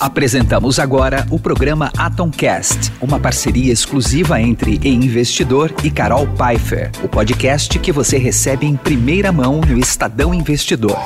Apresentamos agora o programa Atomcast, uma parceria exclusiva entre E Investidor e Carol Pfeiffer, o podcast que você recebe em primeira mão no Estadão Investidor.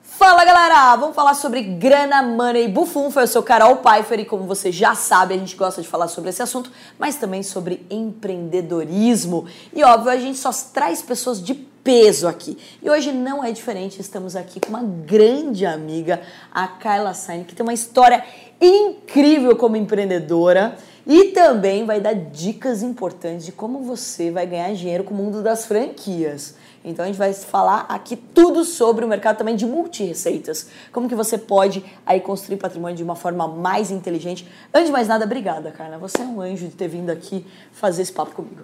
Fala galera, vamos falar sobre grana, money, bufunfa. Eu sou Carol Pfeiffer e como você já sabe, a gente gosta de falar sobre esse assunto, mas também sobre empreendedorismo. E óbvio, a gente só traz pessoas de peso aqui. E hoje não é diferente, estamos aqui com uma grande amiga, a Carla Sain, que tem uma história incrível como empreendedora e também vai dar dicas importantes de como você vai ganhar dinheiro com o mundo das franquias. Então a gente vai falar aqui tudo sobre o mercado também de multi-receitas. Como que você pode aí construir patrimônio de uma forma mais inteligente. Antes de mais nada, obrigada, Carla. Você é um anjo de ter vindo aqui fazer esse papo comigo.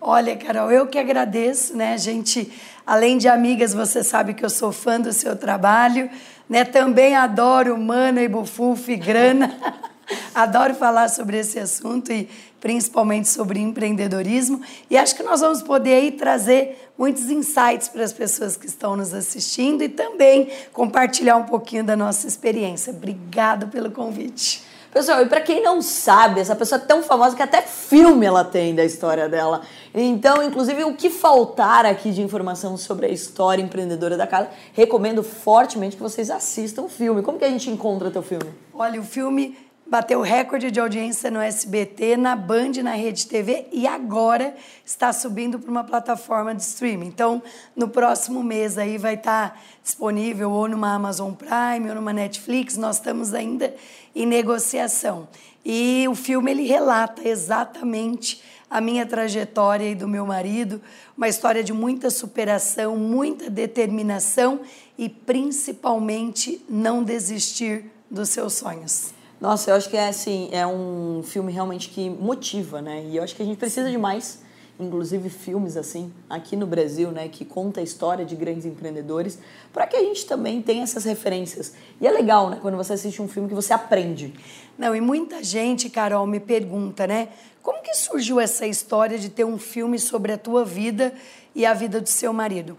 Olha, Carol, eu que agradeço, né? Gente, além de amigas, você sabe que eu sou fã do seu trabalho, né? Também adoro mana e bufuf e grana. adoro falar sobre esse assunto e principalmente sobre empreendedorismo. E acho que nós vamos poder aí trazer muitos insights para as pessoas que estão nos assistindo e também compartilhar um pouquinho da nossa experiência. Obrigada pelo convite. Pessoal, e para quem não sabe, essa pessoa é tão famosa que até filme ela tem da história dela. Então, inclusive, o que faltar aqui de informação sobre a história empreendedora da Carla, recomendo fortemente que vocês assistam o filme. Como que a gente encontra teu filme? Olha, o filme bateu recorde de audiência no SBT, na Band, na Rede TV e agora está subindo para uma plataforma de streaming. Então, no próximo mês aí vai estar tá disponível ou numa Amazon Prime ou numa Netflix. Nós estamos ainda em negociação. E o filme ele relata exatamente a minha trajetória e do meu marido, uma história de muita superação, muita determinação e principalmente não desistir dos seus sonhos. Nossa, eu acho que é assim, é um filme realmente que motiva, né? E eu acho que a gente precisa de mais, inclusive filmes assim, aqui no Brasil, né, que conta a história de grandes empreendedores, para que a gente também tenha essas referências. E é legal, né, quando você assiste um filme que você aprende. Não, e muita gente, Carol, me pergunta, né, como que surgiu essa história de ter um filme sobre a tua vida e a vida do seu marido?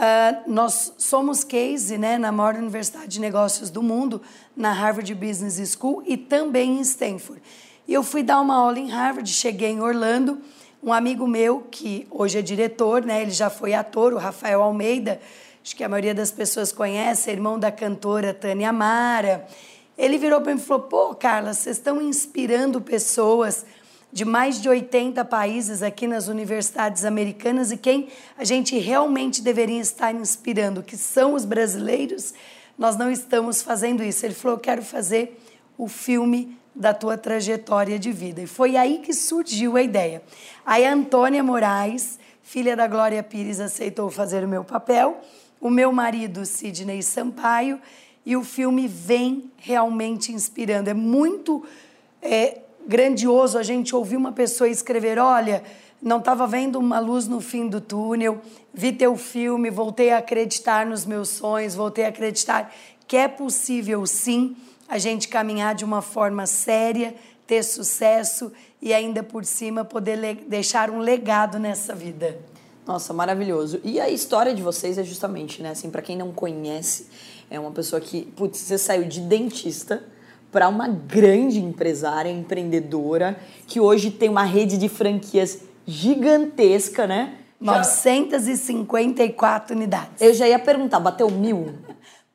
Uh, nós somos case né, na maior universidade de negócios do mundo, na Harvard Business School e também em Stanford. E eu fui dar uma aula em Harvard, cheguei em Orlando, um amigo meu, que hoje é diretor, né, ele já foi ator, o Rafael Almeida, acho que a maioria das pessoas conhece, é irmão da cantora Tânia Mara. Ele virou para mim e falou: pô, Carla, vocês estão inspirando pessoas de mais de 80 países aqui nas universidades americanas e quem a gente realmente deveria estar inspirando, que são os brasileiros, nós não estamos fazendo isso. Ele falou: quero fazer o filme da tua trajetória de vida. E foi aí que surgiu a ideia. Aí a Antônia Moraes, filha da Glória Pires, aceitou fazer o meu papel, o meu marido, Sidney Sampaio, e o filme vem realmente inspirando. É muito. É, grandioso a gente ouvir uma pessoa escrever: olha, não estava vendo uma luz no fim do túnel, vi teu filme, voltei a acreditar nos meus sonhos, voltei a acreditar que é possível sim a gente caminhar de uma forma séria, ter sucesso e ainda por cima poder deixar um legado nessa vida. Nossa, maravilhoso. E a história de vocês é justamente, né, assim, para quem não conhece, é uma pessoa que, putz, você saiu de dentista, para uma grande empresária, empreendedora, que hoje tem uma rede de franquias gigantesca, né? 954 unidades. Eu já ia perguntar, bateu mil?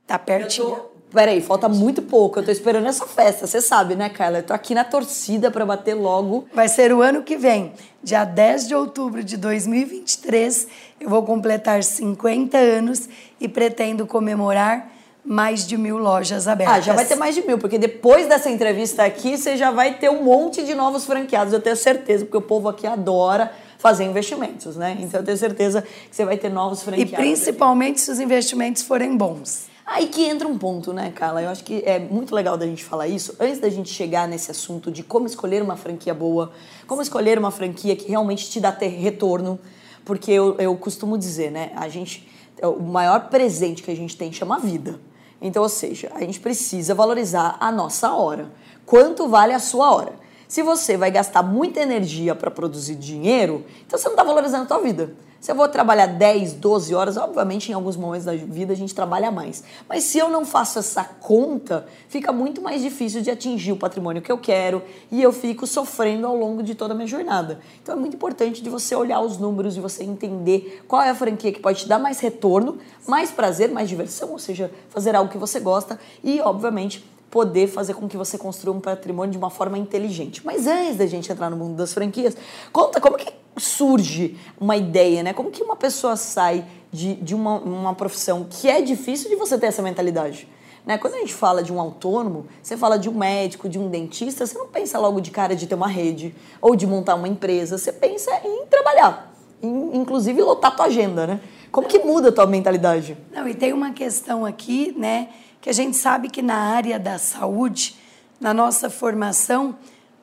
Tá pertinho. Tô... Peraí, falta muito pouco. Eu tô esperando essa festa, você sabe, né, Carla? Eu tô aqui na torcida para bater logo. Vai ser o ano que vem, dia 10 de outubro de 2023. Eu vou completar 50 anos e pretendo comemorar mais de mil lojas abertas. Ah, já vai ter mais de mil, porque depois dessa entrevista aqui, você já vai ter um monte de novos franqueados, eu tenho certeza, porque o povo aqui adora fazer investimentos, né? Então eu tenho certeza que você vai ter novos franqueados. E principalmente se os investimentos forem bons. Aí que entra um ponto, né, Carla? Eu acho que é muito legal da gente falar isso. Antes da gente chegar nesse assunto de como escolher uma franquia boa, como escolher uma franquia que realmente te dá ter retorno, porque eu, eu costumo dizer, né, a gente, o maior presente que a gente tem chama vida. Então, ou seja, a gente precisa valorizar a nossa hora. Quanto vale a sua hora? Se você vai gastar muita energia para produzir dinheiro, então você não está valorizando a sua vida. Se eu vou trabalhar 10, 12 horas, obviamente em alguns momentos da vida a gente trabalha mais. Mas se eu não faço essa conta, fica muito mais difícil de atingir o patrimônio que eu quero e eu fico sofrendo ao longo de toda a minha jornada. Então é muito importante de você olhar os números, de você entender qual é a franquia que pode te dar mais retorno, mais prazer, mais diversão, ou seja, fazer algo que você gosta e, obviamente, poder fazer com que você construa um patrimônio de uma forma inteligente. Mas antes da gente entrar no mundo das franquias, conta como que surge uma ideia, né? Como que uma pessoa sai de, de uma, uma profissão que é difícil de você ter essa mentalidade? Né? Quando a gente fala de um autônomo, você fala de um médico, de um dentista, você não pensa logo de cara de ter uma rede ou de montar uma empresa, você pensa em trabalhar, em, inclusive lotar tua agenda, né? Como que muda a tua mentalidade? Não, e tem uma questão aqui, né, que a gente sabe que na área da saúde, na nossa formação,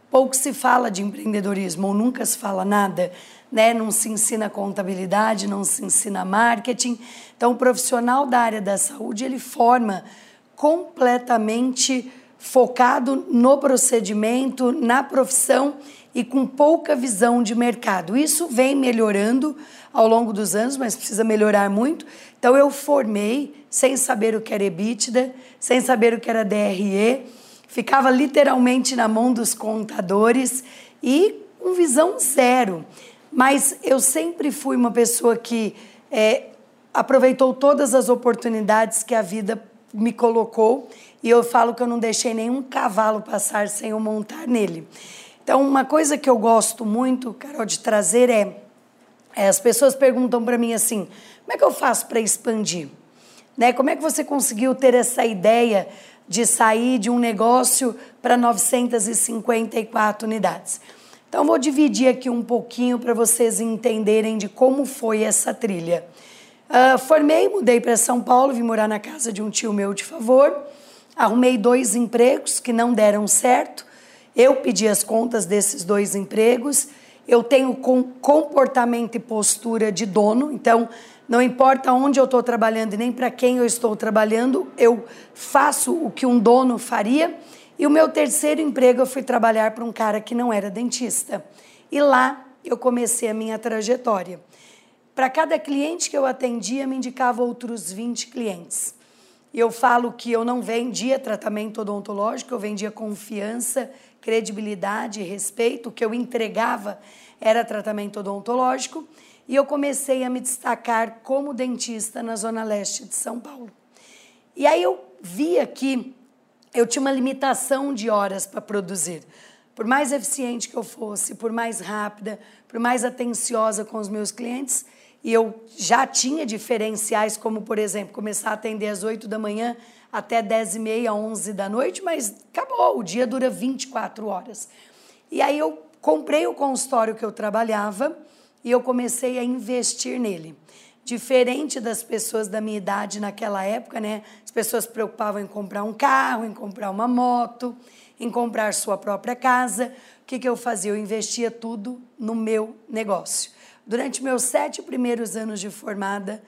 pouco se fala de empreendedorismo, ou nunca se fala nada, né? Não se ensina contabilidade, não se ensina marketing. Então, o profissional da área da saúde, ele forma completamente focado no procedimento, na profissão e com pouca visão de mercado. Isso vem melhorando ao longo dos anos, mas precisa melhorar muito. Então eu formei sem saber o que era EBITDA, sem saber o que era DRE, ficava literalmente na mão dos contadores e com visão zero. Mas eu sempre fui uma pessoa que é, aproveitou todas as oportunidades que a vida me colocou e eu falo que eu não deixei nenhum cavalo passar sem eu montar nele. Então, uma coisa que eu gosto muito, Carol, de trazer é, é as pessoas perguntam para mim assim: como é que eu faço para expandir? Né? Como é que você conseguiu ter essa ideia de sair de um negócio para 954 unidades. Então, vou dividir aqui um pouquinho para vocês entenderem de como foi essa trilha. Uh, formei, mudei para São Paulo, vim morar na casa de um tio meu de favor. Arrumei dois empregos que não deram certo. Eu pedi as contas desses dois empregos. Eu tenho comportamento e postura de dono, então não importa onde eu estou trabalhando e nem para quem eu estou trabalhando, eu faço o que um dono faria. E o meu terceiro emprego eu fui trabalhar para um cara que não era dentista. E lá eu comecei a minha trajetória. Para cada cliente que eu atendia, me indicava outros 20 clientes. E eu falo que eu não vendia tratamento odontológico, eu vendia confiança, credibilidade, respeito. O que eu entregava era tratamento odontológico e eu comecei a me destacar como dentista na zona leste de São Paulo. E aí eu via que eu tinha uma limitação de horas para produzir. Por mais eficiente que eu fosse, por mais rápida, por mais atenciosa com os meus clientes, e eu já tinha diferenciais, como, por exemplo, começar a atender às 8 da manhã até 10 e meia, 11 da noite, mas acabou, o dia dura 24 horas. E aí eu comprei o consultório que eu trabalhava, e eu comecei a investir nele. Diferente das pessoas da minha idade naquela época, né? As pessoas se preocupavam em comprar um carro, em comprar uma moto, em comprar sua própria casa. O que, que eu fazia? Eu investia tudo no meu negócio. Durante meus sete primeiros anos de formada,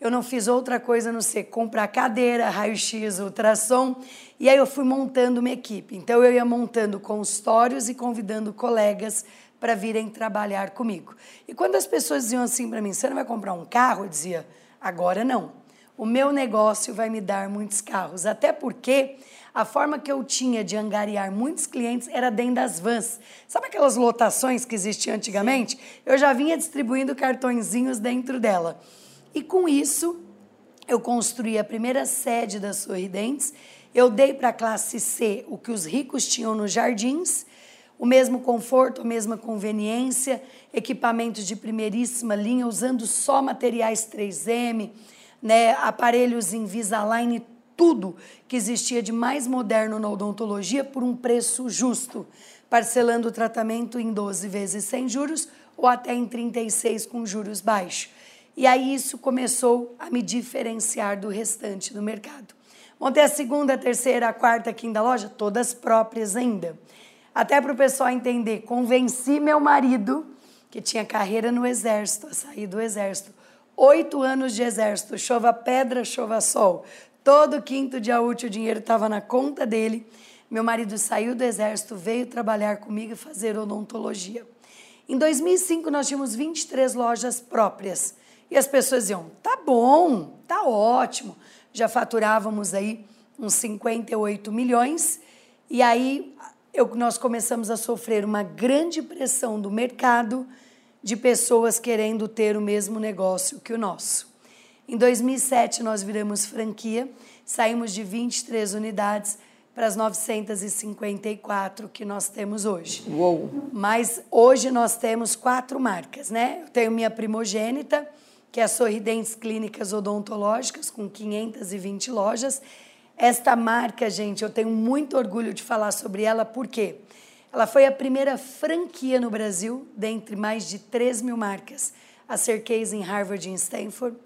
eu não fiz outra coisa a não ser comprar cadeira, raio-x, ultrassom, e aí eu fui montando uma equipe. Então eu ia montando consultórios e convidando colegas para virem trabalhar comigo. E quando as pessoas diziam assim para mim, você não vai comprar um carro? Eu dizia, agora não. O meu negócio vai me dar muitos carros. Até porque a forma que eu tinha de angariar muitos clientes era dentro das vans. Sabe aquelas lotações que existiam antigamente? Eu já vinha distribuindo cartõezinhos dentro dela. E com isso, eu construí a primeira sede da Sorridentes. Eu dei para a classe C o que os ricos tinham nos jardins o mesmo conforto, a mesma conveniência, equipamentos de primeiríssima linha, usando só materiais 3M, né, aparelhos Invisalign, tudo que existia de mais moderno na odontologia por um preço justo, parcelando o tratamento em 12 vezes sem juros ou até em 36 com juros baixos. E aí isso começou a me diferenciar do restante do mercado. Montei a segunda, a terceira, a quarta aqui da loja, todas próprias ainda até para o pessoal entender, convenci meu marido, que tinha carreira no exército, a sair do exército. Oito anos de exército, chova pedra, chova sol. Todo quinto dia útil o dinheiro estava na conta dele. Meu marido saiu do exército, veio trabalhar comigo e fazer odontologia. Em 2005, nós tínhamos 23 lojas próprias. E as pessoas diziam: tá bom, tá ótimo. Já faturávamos aí uns 58 milhões. E aí eu, nós começamos a sofrer uma grande pressão do mercado de pessoas querendo ter o mesmo negócio que o nosso. Em 2007, nós viramos franquia, saímos de 23 unidades para as 954 que nós temos hoje. Uou! Mas hoje nós temos quatro marcas, né? Eu tenho minha primogênita, que é a Sorridentes Clínicas Odontológicas, com 520 lojas. Esta marca, gente, eu tenho muito orgulho de falar sobre ela, porque ela foi a primeira franquia no Brasil, dentre mais de 3 mil marcas, a ser case em Harvard e em Stanford.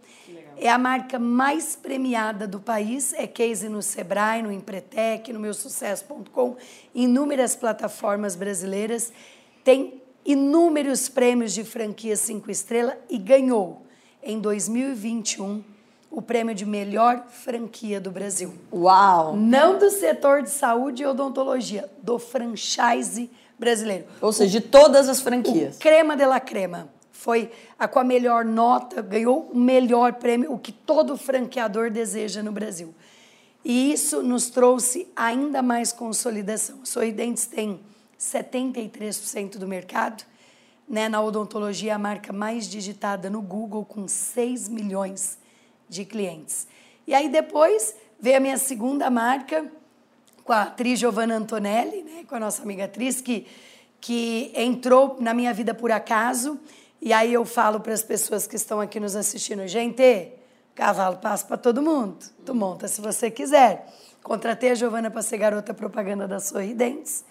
É a marca mais premiada do país, é case no Sebrae, no Empretec, no meusucesso.com, inúmeras plataformas brasileiras, tem inúmeros prêmios de franquia cinco estrelas e ganhou em 2021 o prêmio de melhor franquia do Brasil. Uau! Não do setor de saúde e odontologia, do franchise brasileiro. Ou seja, de todas as franquias. O crema de la crema foi a com a melhor nota, ganhou o melhor prêmio, o que todo franqueador deseja no Brasil. E isso nos trouxe ainda mais consolidação. Sorridentes tem 73% do mercado, né, na odontologia a marca mais digitada no Google com 6 milhões de clientes. E aí depois veio a minha segunda marca com a atriz Giovanna Antonelli, né, com a nossa amiga atriz que que entrou na minha vida por acaso e aí eu falo para as pessoas que estão aqui nos assistindo, gente, cavalo passa para todo mundo. Tu monta se você quiser. Contratei a Giovana para ser garota propaganda da Sorridentes.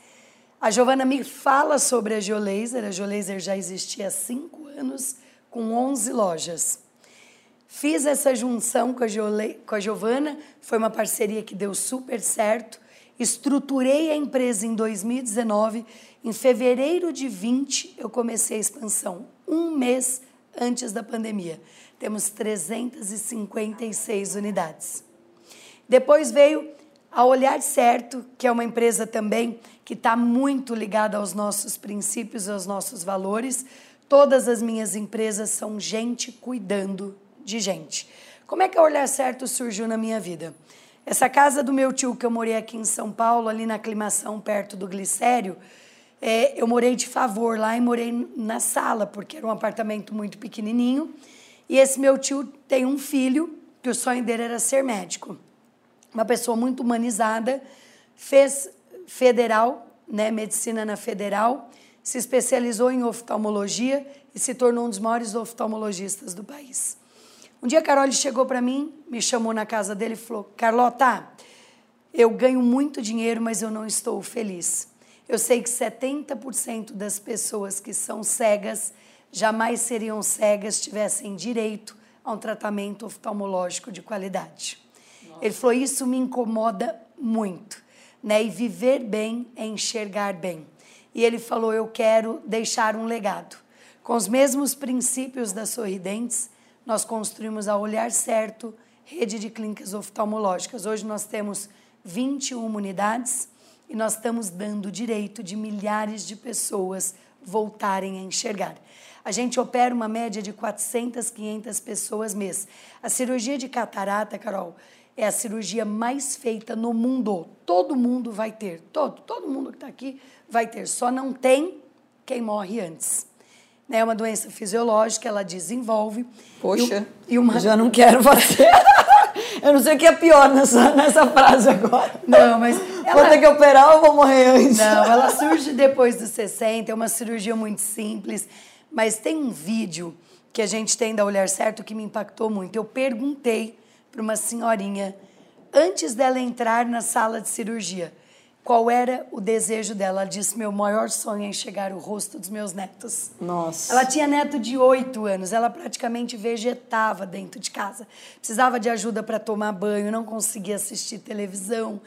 A Giovana me fala sobre a Geolaser. A Geolaser já existia há cinco anos, com 11 lojas. Fiz essa junção com a, Giole, com a Giovana, foi uma parceria que deu super certo. Estruturei a empresa em 2019. Em fevereiro de 20, eu comecei a expansão um mês antes da pandemia. Temos 356 unidades. Depois veio a Olhar Certo, que é uma empresa também que está muito ligada aos nossos princípios, aos nossos valores. Todas as minhas empresas são gente cuidando de gente. Como é que a Olhar Certo surgiu na minha vida? Essa casa do meu tio, que eu morei aqui em São Paulo, ali na aclimação, perto do Glicério, é, eu morei de favor lá e morei na sala, porque era um apartamento muito pequenininho. E esse meu tio tem um filho, que o sonho dele era ser médico. Uma pessoa muito humanizada, fez federal, né, medicina na federal, se especializou em oftalmologia e se tornou um dos maiores oftalmologistas do país. Um dia Carol chegou para mim, me chamou na casa dele e falou: Carlota, eu ganho muito dinheiro, mas eu não estou feliz. Eu sei que 70% das pessoas que são cegas jamais seriam cegas se tivessem direito a um tratamento oftalmológico de qualidade. Ele falou: Isso me incomoda muito. Né? E viver bem é enxergar bem. E ele falou: Eu quero deixar um legado. Com os mesmos princípios das Sorridentes, nós construímos a Olhar Certo, rede de clínicas oftalmológicas. Hoje nós temos 21 unidades e nós estamos dando o direito de milhares de pessoas voltarem a enxergar. A gente opera uma média de 400, 500 pessoas mês. A cirurgia de catarata, Carol, é a cirurgia mais feita no mundo. Todo mundo vai ter, todo, todo mundo que está aqui vai ter. Só não tem quem morre antes. É uma doença fisiológica, ela desenvolve. Poxa, e, e uma... já não quero fazer. Eu não sei o que é pior nessa, nessa frase agora. Não, mas. Ela... Vou ter que operar ou vou morrer antes? Não, ela surge depois dos 60, é uma cirurgia muito simples. Mas tem um vídeo que a gente tem da Olhar Certo que me impactou muito. Eu perguntei para uma senhorinha, antes dela entrar na sala de cirurgia, qual era o desejo dela. Ela disse: Meu maior sonho é enxergar o rosto dos meus netos. Nossa. Ela tinha neto de oito anos, ela praticamente vegetava dentro de casa. Precisava de ajuda para tomar banho, não conseguia assistir televisão.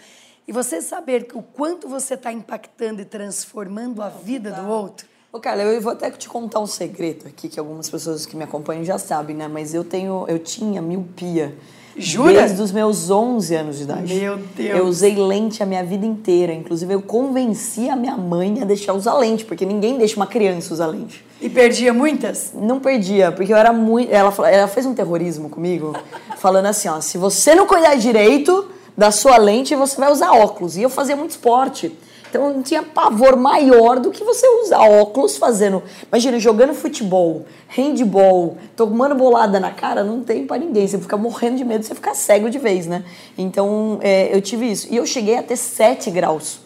E você saber o quanto você está impactando e transformando a vida do outro Ô, Carla, eu vou até te contar um segredo aqui que algumas pessoas que me acompanham já sabem, né? Mas eu tenho, eu tinha miopia. Jura? Desde os meus 11 anos de idade. Meu Deus. Eu usei lente a minha vida inteira. Inclusive, eu convenci a minha mãe a deixar usar lente, porque ninguém deixa uma criança usar lente. E perdia muitas? Não perdia, porque eu era muito. Ela, ela fez um terrorismo comigo, falando assim: ó, se você não cuidar direito da sua lente, você vai usar óculos. E eu fazia muito esporte. Então não tinha pavor maior do que você usar óculos fazendo. Imagina, jogando futebol, handball, tomando bolada na cara, não tem pra ninguém. Você fica morrendo de medo, você fica cego de vez, né? Então é, eu tive isso. E eu cheguei a ter 7 graus.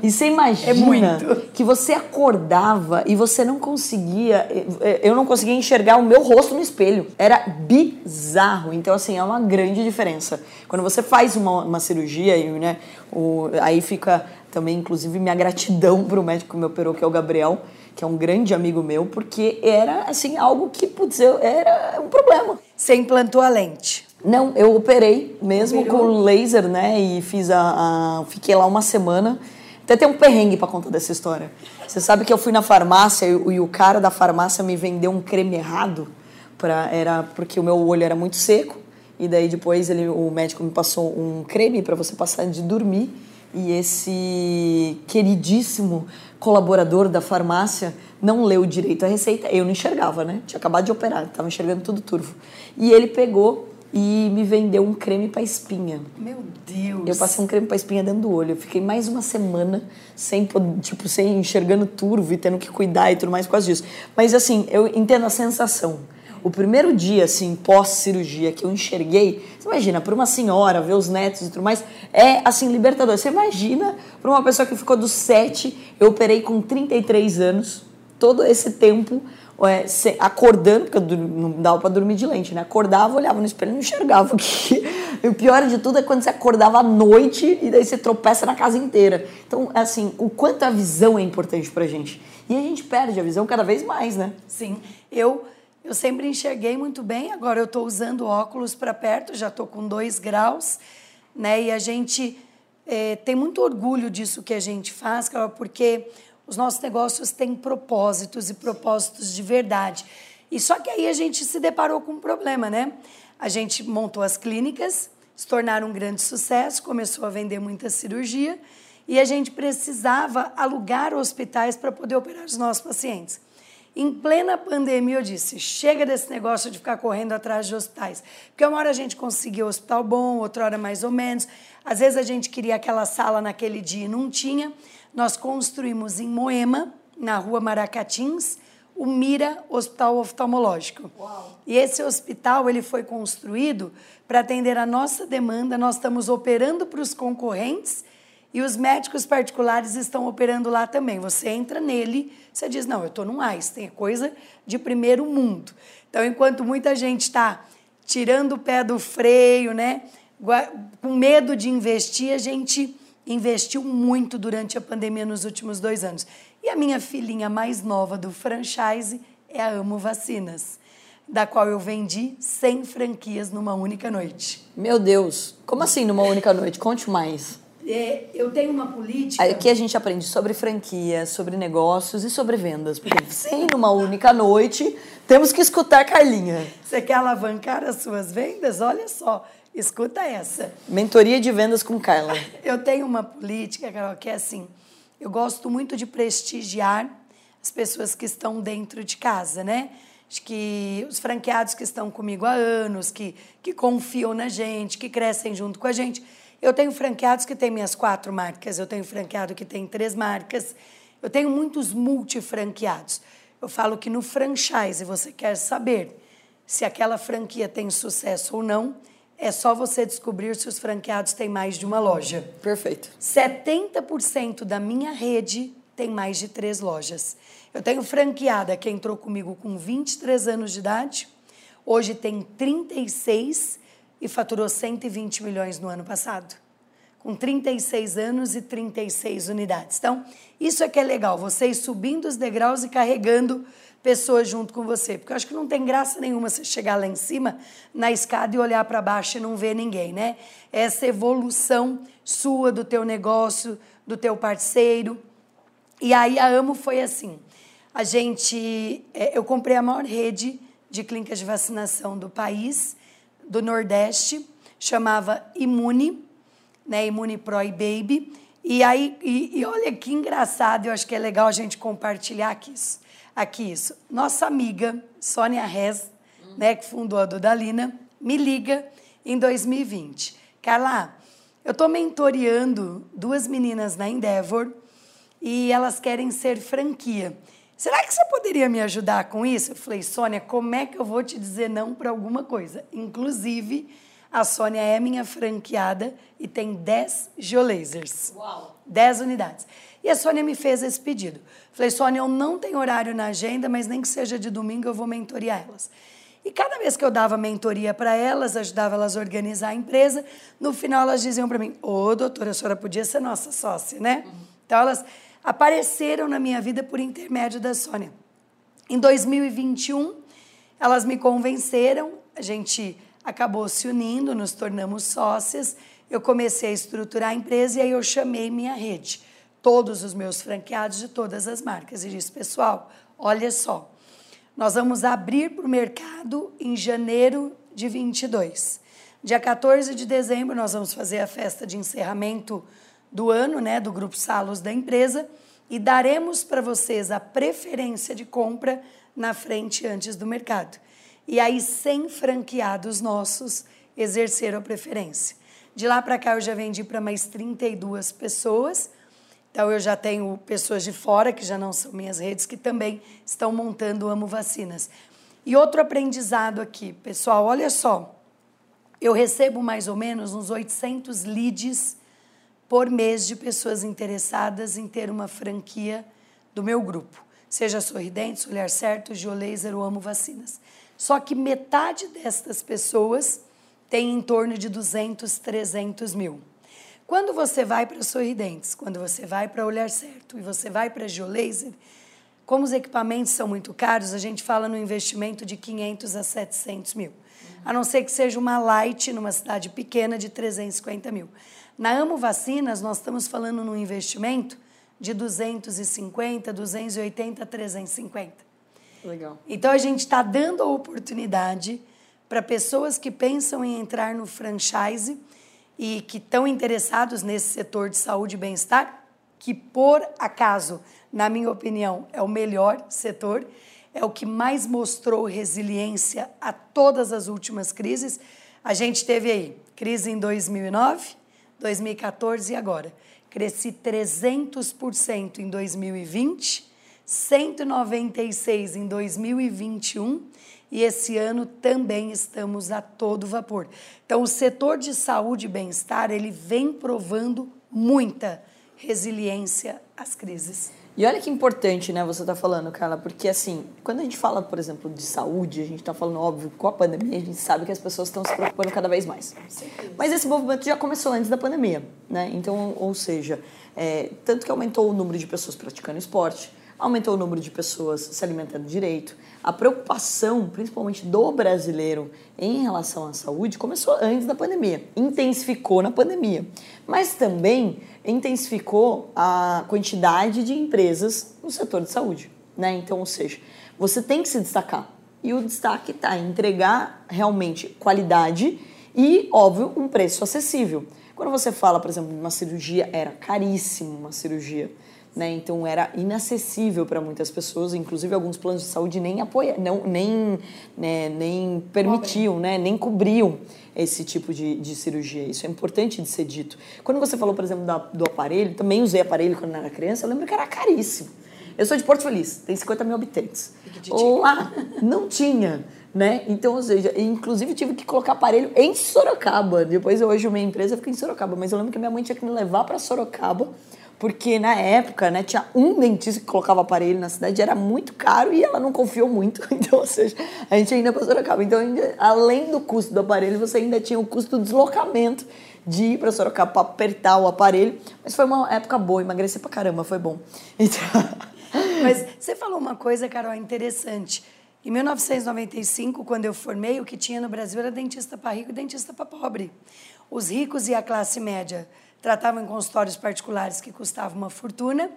E você imagina É muito. que você acordava e você não conseguia, eu não conseguia enxergar o meu rosto no espelho. Era bizarro. Então, assim, é uma grande diferença. Quando você faz uma, uma cirurgia, e, né, o, aí fica também, inclusive, minha gratidão pro médico que me operou, que é o Gabriel, que é um grande amigo meu, porque era, assim, algo que, putz, eu, era um problema. Você implantou a lente. Não, eu operei mesmo Operou? com laser, né? E fiz a, a- Fiquei lá uma semana. Até tem um perrengue pra contar dessa história. Você sabe que eu fui na farmácia e, o- e o cara da farmácia me vendeu um creme errado. Pra, era porque o meu olho era muito seco. E daí depois ele, o médico me passou um creme pra você passar de dormir. E esse queridíssimo colaborador da farmácia não leu direito a receita. Eu não enxergava, né? Tinha acabado de operar, tava enxergando tudo turvo. E ele pegou e me vendeu um creme para espinha. Meu Deus. Eu passei um creme para espinha dentro do olho. Eu fiquei mais uma semana sem, tipo, sem enxergando turvo e tendo que cuidar e tudo mais por causa disso. Mas assim, eu entendo a sensação. O primeiro dia, assim, pós-cirurgia que eu enxerguei, você imagina, para uma senhora ver os netos e tudo mais, é assim, libertador. Você imagina para uma pessoa que ficou dos 7, eu operei com 33 anos, todo esse tempo é, acordando, porque eu não dava pra dormir de lente, né? Acordava, olhava no espelho e não enxergava. Que, o pior de tudo é quando você acordava à noite e daí você tropeça na casa inteira. Então, assim, o quanto a visão é importante pra gente. E a gente perde a visão cada vez mais, né? Sim, eu eu sempre enxerguei muito bem. Agora eu estou usando óculos para perto, já estou com dois graus, né? E a gente eh, tem muito orgulho disso que a gente faz, porque os nossos negócios têm propósitos e propósitos de verdade. E só que aí a gente se deparou com um problema, né? A gente montou as clínicas, se tornaram um grande sucesso, começou a vender muita cirurgia e a gente precisava alugar hospitais para poder operar os nossos pacientes. Em plena pandemia, eu disse: chega desse negócio de ficar correndo atrás de hospitais. Porque uma hora a gente conseguia hospital bom, outra hora mais ou menos. Às vezes a gente queria aquela sala naquele dia e não tinha. Nós construímos em Moema, na rua Maracatins, o Mira Hospital Oftalmológico. E esse hospital ele foi construído para atender a nossa demanda. Nós estamos operando para os concorrentes e os médicos particulares estão operando lá também. Você entra nele, você diz: não, eu estou num Einstein, é coisa de primeiro mundo. Então, enquanto muita gente está tirando o pé do freio, né, com medo de investir, a gente investiu muito durante a pandemia nos últimos dois anos. E a minha filhinha mais nova do franchise é a Amo Vacinas, da qual eu vendi 100 franquias numa única noite. Meu Deus, como assim numa única noite? Conte mais. É, eu tenho uma política. Aqui a gente aprende sobre franquia, sobre negócios e sobre vendas. Porque sem numa única noite, temos que escutar Carlinha. Você quer alavancar as suas vendas? Olha só, escuta essa. Mentoria de vendas com Carla. Eu tenho uma política, Carol, que é assim: eu gosto muito de prestigiar as pessoas que estão dentro de casa, né? Acho que os franqueados que estão comigo há anos, que, que confiam na gente, que crescem junto com a gente. Eu tenho franqueados que têm minhas quatro marcas, eu tenho franqueado que tem três marcas, eu tenho muitos multifranqueados. Eu falo que no franchise você quer saber se aquela franquia tem sucesso ou não, é só você descobrir se os franqueados têm mais de uma loja. Perfeito. 70% da minha rede tem mais de três lojas. Eu tenho franqueada que entrou comigo com 23 anos de idade, hoje tem 36 e faturou 120 milhões no ano passado. Com 36 anos e 36 unidades. Então, isso é que é legal, vocês subindo os degraus e carregando pessoas junto com você. Porque eu acho que não tem graça nenhuma você chegar lá em cima, na escada, e olhar para baixo e não ver ninguém, né? Essa evolução sua do teu negócio, do teu parceiro. E aí a Amo foi assim. A gente, é, eu comprei a maior rede de clínicas de vacinação do país, do Nordeste, chamava Imune, né, Imune Pro e Baby. E aí, e, e, olha que engraçado, eu acho que é legal a gente compartilhar aqui isso. Aqui isso. Nossa amiga Sônia Rez, né, que fundou a Dudalina, me liga em 2020. Carla, eu estou mentoreando duas meninas na Endeavor e elas querem ser franquia. Será que você poderia me ajudar com isso? Eu falei, Sônia, como é que eu vou te dizer não para alguma coisa? Inclusive, a Sônia é minha franqueada e tem 10 geolasers. Uau! 10 unidades. E a Sônia me fez esse pedido. Falei, Sônia, eu não tenho horário na agenda, mas nem que seja de domingo eu vou mentorear elas. E cada vez que eu dava mentoria para elas, ajudava elas a organizar a empresa, no final elas diziam para mim: Ô, doutora, a senhora podia ser nossa sócia, né? Uhum. Então elas apareceram na minha vida por intermédio da Sônia. Em 2021, elas me convenceram, a gente acabou se unindo, nos tornamos sócias. Eu comecei a estruturar a empresa e aí eu chamei minha rede, todos os meus franqueados de todas as marcas, e disse: pessoal, olha só, nós vamos abrir para o mercado em janeiro de 22. Dia 14 de dezembro, nós vamos fazer a festa de encerramento do ano, né, do Grupo Salos da empresa, e daremos para vocês a preferência de compra na frente antes do mercado. E aí, 100 franqueados nossos exerceram a preferência. De lá para cá, eu já vendi para mais 32 pessoas então, eu já tenho pessoas de fora, que já não são minhas redes, que também estão montando o Amo Vacinas. E outro aprendizado aqui, pessoal, olha só. Eu recebo mais ou menos uns 800 leads por mês de pessoas interessadas em ter uma franquia do meu grupo. Seja Sorridentes, Olhar Certo, Geolaser ou Amo Vacinas. Só que metade destas pessoas tem em torno de 200, 300 mil. Quando você vai para Sorridentes, quando você vai para Olhar Certo e você vai para Geolaser, como os equipamentos são muito caros, a gente fala no investimento de 500 a 700 mil. A não ser que seja uma light numa cidade pequena de 350 mil. Na Amo Vacinas, nós estamos falando num investimento de 250, 280, 350. Legal. Então a gente está dando a oportunidade para pessoas que pensam em entrar no franchise e que estão interessados nesse setor de saúde e bem-estar, que por acaso, na minha opinião, é o melhor setor, é o que mais mostrou resiliência a todas as últimas crises. A gente teve aí crise em 2009, 2014 e agora. Cresci 300% em 2020, 196 em 2021 e esse ano também estamos a todo vapor. Então, o setor de saúde e bem-estar, ele vem provando muita resiliência às crises. E olha que importante, né, você está falando, Carla, porque assim, quando a gente fala, por exemplo, de saúde, a gente está falando, óbvio, com a pandemia, a gente sabe que as pessoas estão se preocupando cada vez mais. Mas esse movimento já começou antes da pandemia, né? Então, ou seja, é, tanto que aumentou o número de pessoas praticando esporte, aumentou o número de pessoas se alimentando direito. A preocupação, principalmente do brasileiro, em relação à saúde, começou antes da pandemia, intensificou na pandemia, mas também intensificou a quantidade de empresas no setor de saúde. Né? Então, ou seja, você tem que se destacar. E o destaque está em entregar realmente qualidade e, óbvio, um preço acessível. Quando você fala, por exemplo, de uma cirurgia, era caríssimo uma cirurgia né? Então era inacessível para muitas pessoas, inclusive alguns planos de saúde nem apoia, não, nem, né, nem permitiam, né, nem cobriam esse tipo de, de cirurgia. Isso é importante de ser dito. Quando você falou, por exemplo, da, do aparelho, também usei aparelho quando era criança, eu lembro que era caríssimo. Eu sou de Porto Feliz, tem 50 mil habitantes. Lá não tinha. Né? Então, ou seja, inclusive tive que colocar aparelho em Sorocaba. Depois, hoje, minha empresa fica em Sorocaba. Mas eu lembro que minha mãe tinha que me levar para Sorocaba porque na época, né, tinha um dentista que colocava aparelho na cidade, era muito caro e ela não confiou muito. Então, ou seja, a gente ainda para Sorocaba. Então, ainda, além do custo do aparelho, você ainda tinha o custo do deslocamento de ir para Sorocaba para apertar o aparelho. Mas foi uma época boa, emagreci pra caramba, foi bom. Então... Mas você falou uma coisa, Carol, interessante. Em 1995, quando eu formei, o que tinha no Brasil era dentista para rico e dentista para pobre. Os ricos e a classe média tratavam em consultórios particulares que custavam uma fortuna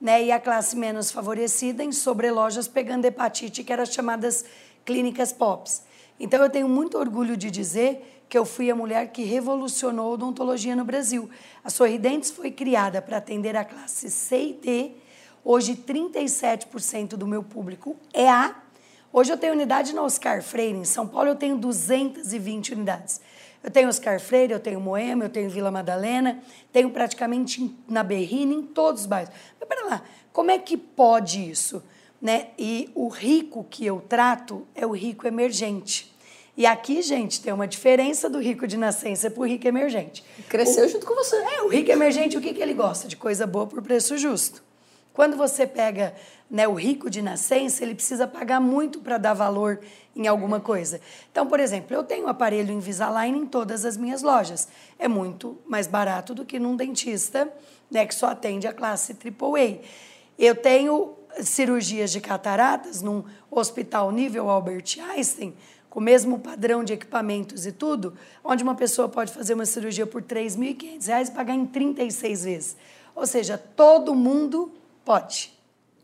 né, e a classe menos favorecida em sobrelojas pegando hepatite, que eram as chamadas clínicas POPs. Então, eu tenho muito orgulho de dizer que eu fui a mulher que revolucionou a odontologia no Brasil. A Sorridentes foi criada para atender a classe C e D. Hoje, 37% do meu público é A. Hoje eu tenho unidade na Oscar Freire. Em São Paulo eu tenho 220 unidades. Eu tenho Oscar Freire, eu tenho Moema, eu tenho Vila Madalena, tenho praticamente na Berrina, em todos os bairros. Mas pera lá, como é que pode isso? Né? E o rico que eu trato é o rico emergente. E aqui, gente, tem uma diferença do rico de nascença para o rico emergente. Cresceu o, junto com você. É, o rico emergente, o que, que ele gosta? De coisa boa por preço justo. Quando você pega né, o rico de nascença, ele precisa pagar muito para dar valor em alguma coisa. Então, por exemplo, eu tenho aparelho Invisalign em todas as minhas lojas. É muito mais barato do que num dentista né, que só atende a classe AAA. Eu tenho cirurgias de cataratas num hospital nível Albert Einstein, com o mesmo padrão de equipamentos e tudo, onde uma pessoa pode fazer uma cirurgia por R$ 3.500 e pagar em 36 vezes. Ou seja, todo mundo pode.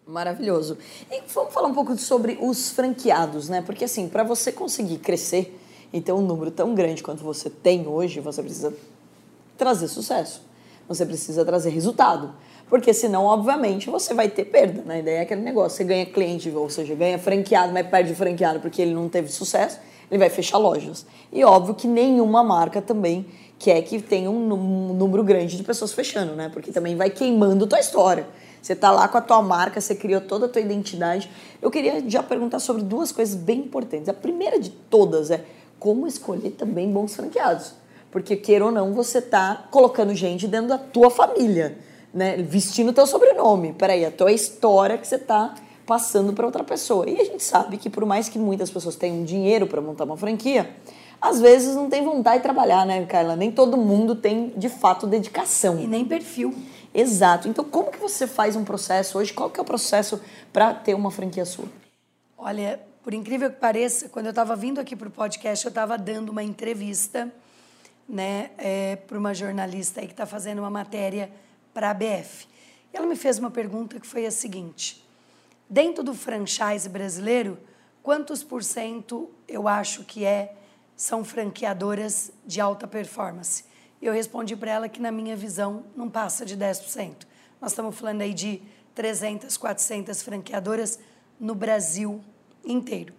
Maravilhoso. E vamos falar um pouco sobre os franqueados, né? Porque assim, para você conseguir crescer e ter um número tão grande quanto você tem hoje, você precisa trazer sucesso. Você precisa trazer resultado. Porque senão, obviamente, você vai ter perda. Né? A ideia é aquele negócio: você ganha cliente, ou seja, ganha franqueado, mas perde franqueado porque ele não teve sucesso, ele vai fechar lojas. E óbvio que nenhuma marca também quer que tenha um número grande de pessoas fechando, né? Porque também vai queimando tua história. Você tá lá com a tua marca, você criou toda a tua identidade. Eu queria já perguntar sobre duas coisas bem importantes. A primeira de todas é como escolher também bons franqueados. Porque, queira ou não, você tá colocando gente dentro da tua família né, vestindo teu sobrenome. Peraí, a tua história que você está passando para outra pessoa. E a gente sabe que por mais que muitas pessoas tenham dinheiro para montar uma franquia, às vezes não tem vontade de trabalhar, né, Carla? Nem todo mundo tem, de fato, dedicação. E nem perfil. Exato. Então, como que você faz um processo hoje? Qual que é o processo para ter uma franquia sua? Olha, por incrível que pareça, quando eu estava vindo aqui para o podcast, eu estava dando uma entrevista né, é, para uma jornalista aí que está fazendo uma matéria para a ABF. E ela me fez uma pergunta que foi a seguinte: dentro do franchise brasileiro, quantos por cento eu acho que é são franqueadoras de alta performance? Eu respondi para ela que, na minha visão, não passa de 10%. Nós estamos falando aí de 300, 400 franqueadoras no Brasil inteiro.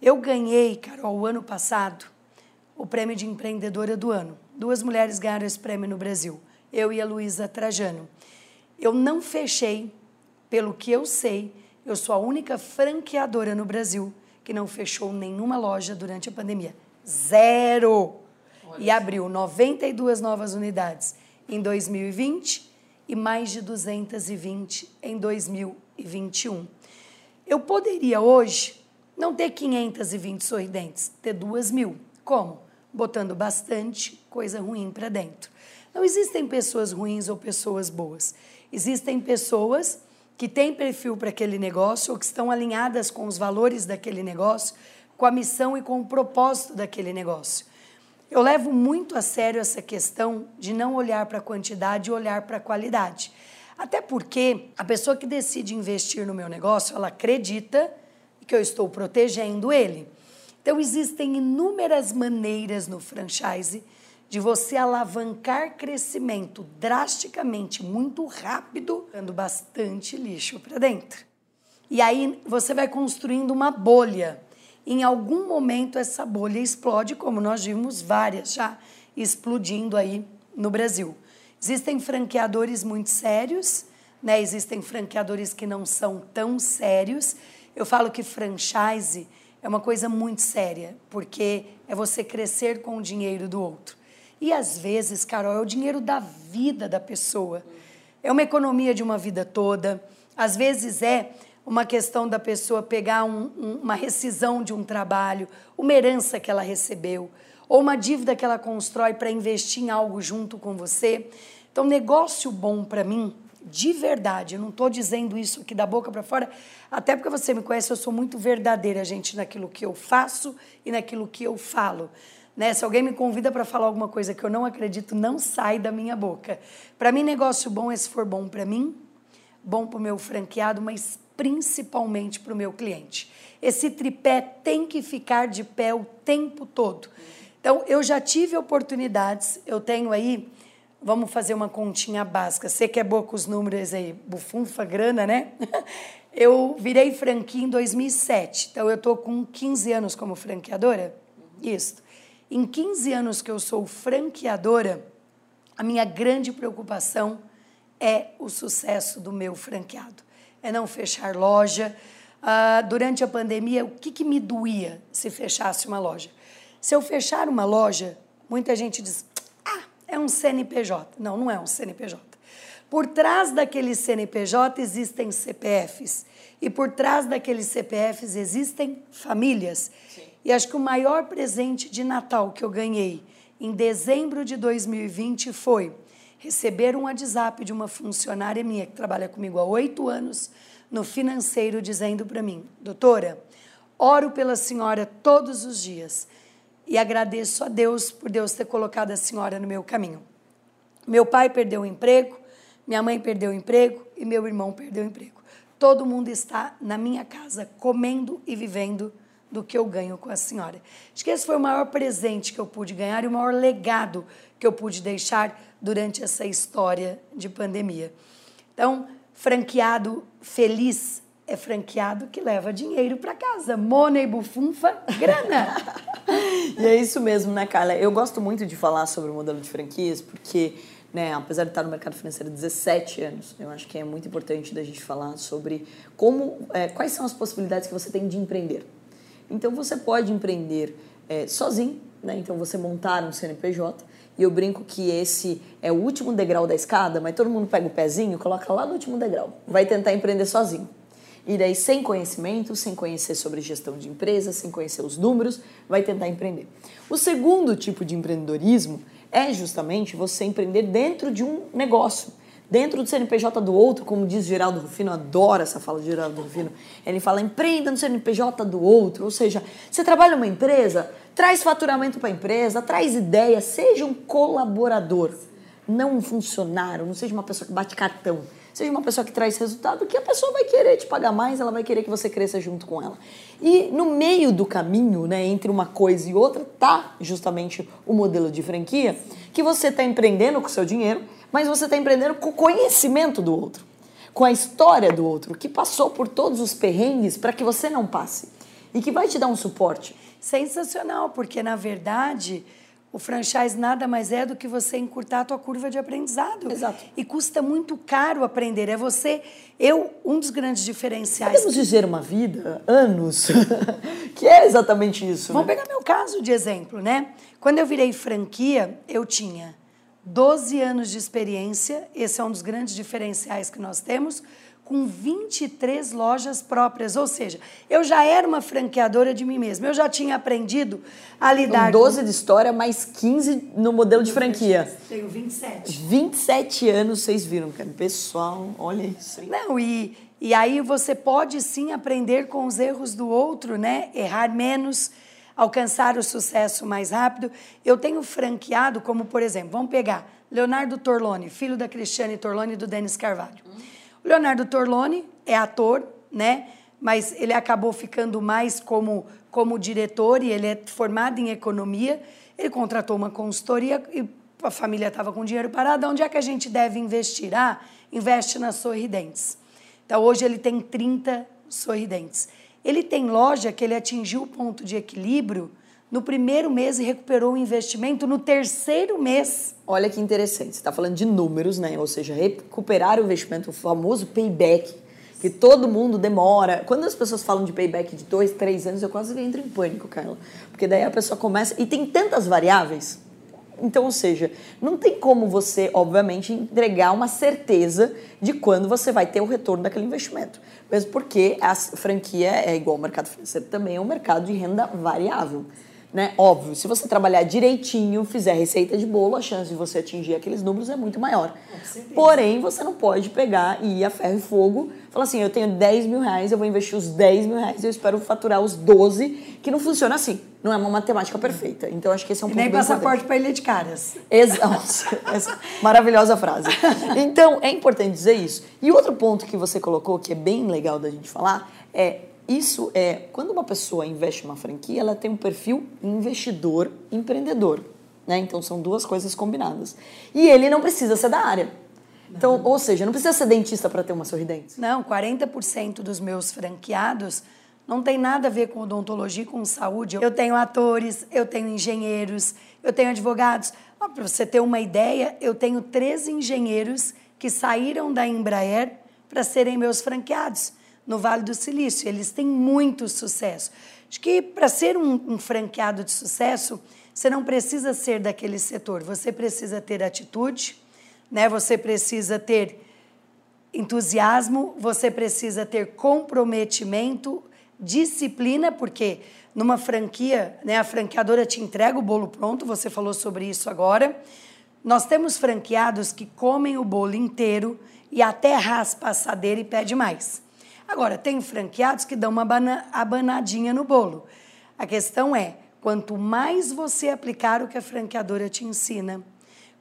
Eu ganhei, Carol, o ano passado, o prêmio de empreendedora do ano. Duas mulheres ganharam esse prêmio no Brasil eu e a Luísa Trajano. Eu não fechei, pelo que eu sei, eu sou a única franqueadora no Brasil que não fechou nenhuma loja durante a pandemia. Zero! Olha e abriu 92 novas unidades em 2020 e mais de 220 em 2021. Eu poderia hoje não ter 520 sorridentes, ter duas mil. Como? Botando bastante coisa ruim para dentro. Não existem pessoas ruins ou pessoas boas. Existem pessoas que têm perfil para aquele negócio ou que estão alinhadas com os valores daquele negócio, com a missão e com o propósito daquele negócio. Eu levo muito a sério essa questão de não olhar para a quantidade e olhar para a qualidade. Até porque a pessoa que decide investir no meu negócio, ela acredita que eu estou protegendo ele. Então, existem inúmeras maneiras no franchise de você alavancar crescimento drasticamente, muito rápido, dando bastante lixo para dentro. E aí você vai construindo uma bolha. Em algum momento essa bolha explode, como nós vimos várias já explodindo aí no Brasil. Existem franqueadores muito sérios, né? Existem franqueadores que não são tão sérios. Eu falo que franchise é uma coisa muito séria, porque é você crescer com o dinheiro do outro. E às vezes, Carol, é o dinheiro da vida da pessoa. É uma economia de uma vida toda. Às vezes é uma questão da pessoa pegar um, um, uma rescisão de um trabalho, uma herança que ela recebeu, ou uma dívida que ela constrói para investir em algo junto com você. Então, negócio bom para mim, de verdade, eu não estou dizendo isso aqui da boca para fora, até porque você me conhece, eu sou muito verdadeira, gente, naquilo que eu faço e naquilo que eu falo. Né? Se alguém me convida para falar alguma coisa que eu não acredito, não sai da minha boca. Para mim, negócio bom é se for bom para mim, bom para o meu franqueado, mas principalmente para o meu cliente. Esse tripé tem que ficar de pé o tempo todo. Então, eu já tive oportunidades, eu tenho aí, vamos fazer uma continha básica. Você que é boa com os números aí, bufunfa, grana, né? Eu virei franquia em 2007, então eu estou com 15 anos como franqueadora. Isso. Em 15 anos que eu sou franqueadora, a minha grande preocupação é o sucesso do meu franqueado. É não fechar loja. Ah, durante a pandemia, o que, que me doía se fechasse uma loja? Se eu fechar uma loja, muita gente diz: ah, é um CNPJ. Não, não é um CNPJ. Por trás daquele CNPJ existem CPFs. E por trás daqueles CPFs existem famílias. Sim. E acho que o maior presente de Natal que eu ganhei em dezembro de 2020 foi receber um WhatsApp de uma funcionária minha que trabalha comigo há oito anos no financeiro, dizendo para mim: Doutora, oro pela senhora todos os dias e agradeço a Deus por Deus ter colocado a senhora no meu caminho. Meu pai perdeu o emprego, minha mãe perdeu o emprego e meu irmão perdeu o emprego. Todo mundo está na minha casa comendo e vivendo do que eu ganho com a senhora. Acho que esse foi o maior presente que eu pude ganhar e o maior legado que eu pude deixar durante essa história de pandemia. Então, franqueado feliz é franqueado que leva dinheiro para casa. Money, bufunfa, grana. e é isso mesmo, né, Carla? Eu gosto muito de falar sobre o modelo de franquias porque, né, apesar de estar no mercado financeiro há 17 anos, eu acho que é muito importante da gente falar sobre como, é, quais são as possibilidades que você tem de empreender. Então, você pode empreender é, sozinho, né? Então, você montar um CNPJ e eu brinco que esse é o último degrau da escada, mas todo mundo pega o pezinho, coloca lá no último degrau. Vai tentar empreender sozinho. E daí, sem conhecimento, sem conhecer sobre gestão de empresas, sem conhecer os números, vai tentar empreender. O segundo tipo de empreendedorismo é justamente você empreender dentro de um negócio, dentro do CNPJ do outro, como diz Geraldo Rufino, adoro essa fala de Geraldo Rufino. Ele fala empreenda no CNPJ do outro, ou seja, você trabalha numa empresa, traz faturamento para a empresa, traz ideia, seja um colaborador, não um funcionário, não seja uma pessoa que bate cartão seja uma pessoa que traz resultado, que a pessoa vai querer te pagar mais, ela vai querer que você cresça junto com ela. E no meio do caminho, né, entre uma coisa e outra, tá justamente o modelo de franquia, que você está empreendendo com o seu dinheiro, mas você está empreendendo com o conhecimento do outro, com a história do outro, que passou por todos os perrengues para que você não passe e que vai te dar um suporte. Sensacional, porque na verdade o franchise nada mais é do que você encurtar a tua curva de aprendizado. Exato. E custa muito caro aprender. É você, eu, um dos grandes diferenciais. Podemos dizer uma vida, anos, que é exatamente isso. Vamos né? pegar meu caso de exemplo, né? Quando eu virei franquia, eu tinha 12 anos de experiência, esse é um dos grandes diferenciais que nós temos com 23 lojas próprias. Ou seja, eu já era uma franqueadora de mim mesma. Eu já tinha aprendido a lidar com 12 com... de história, mais 15 no modelo de franquia. Tenho 27. 27 anos, vocês viram, cara. Pessoal, olha isso. Hein? Não, e, e aí você pode sim aprender com os erros do outro, né? Errar menos, alcançar o sucesso mais rápido. Eu tenho franqueado, como por exemplo, vamos pegar Leonardo Torlone, filho da Cristiane Torlone e do Denis Carvalho. Hum. Leonardo Torlone é ator, né? Mas ele acabou ficando mais como, como diretor e ele é formado em economia. Ele contratou uma consultoria e a família estava com dinheiro parado. Onde é que a gente deve investir? Ah, investe nas sorridentes. Então, hoje ele tem 30 sorridentes. Ele tem loja que ele atingiu o ponto de equilíbrio no primeiro mês recuperou o investimento no terceiro mês. Olha que interessante, você está falando de números, né? Ou seja, recuperar o investimento, o famoso payback, que todo mundo demora. Quando as pessoas falam de payback de dois, três anos, eu quase entro em pânico, Carla. Porque daí a pessoa começa. E tem tantas variáveis. Então, ou seja, não tem como você, obviamente, entregar uma certeza de quando você vai ter o retorno daquele investimento. Mesmo porque a franquia é igual ao mercado financeiro também, é um mercado de renda variável né? Óbvio, se você trabalhar direitinho, fizer receita de bolo, a chance de você atingir aqueles números é muito maior. Porém, você não pode pegar e ir a ferro e fogo, falar assim, eu tenho 10 mil reais, eu vou investir os 10 mil reais, eu espero faturar os 12, que não funciona assim. Não é uma matemática perfeita. Então, acho que esse é um E ponto nem passaporte para Ilha de Caras. Exato. Essa maravilhosa frase. Então, é importante dizer isso. E outro ponto que você colocou, que é bem legal da gente falar, é isso é quando uma pessoa investe em uma franquia, ela tem um perfil investidor empreendedor. Né? Então, são duas coisas combinadas. E ele não precisa ser da área. Então, ou seja, não precisa ser dentista para ter uma sorridente. Não, 40% dos meus franqueados não tem nada a ver com odontologia e com saúde. Eu tenho atores, eu tenho engenheiros, eu tenho advogados. Ah, para você ter uma ideia, eu tenho três engenheiros que saíram da Embraer para serem meus franqueados no Vale do Silício. Eles têm muito sucesso. Acho que para ser um, um franqueado de sucesso, você não precisa ser daquele setor, você precisa ter atitude, né? Você precisa ter entusiasmo, você precisa ter comprometimento, disciplina, porque numa franquia, né, a franqueadora te entrega o bolo pronto, você falou sobre isso agora. Nós temos franqueados que comem o bolo inteiro e até raspa a assadeira e pede mais. Agora, tem franqueados que dão uma abanadinha no bolo. A questão é, quanto mais você aplicar o que a franqueadora te ensina,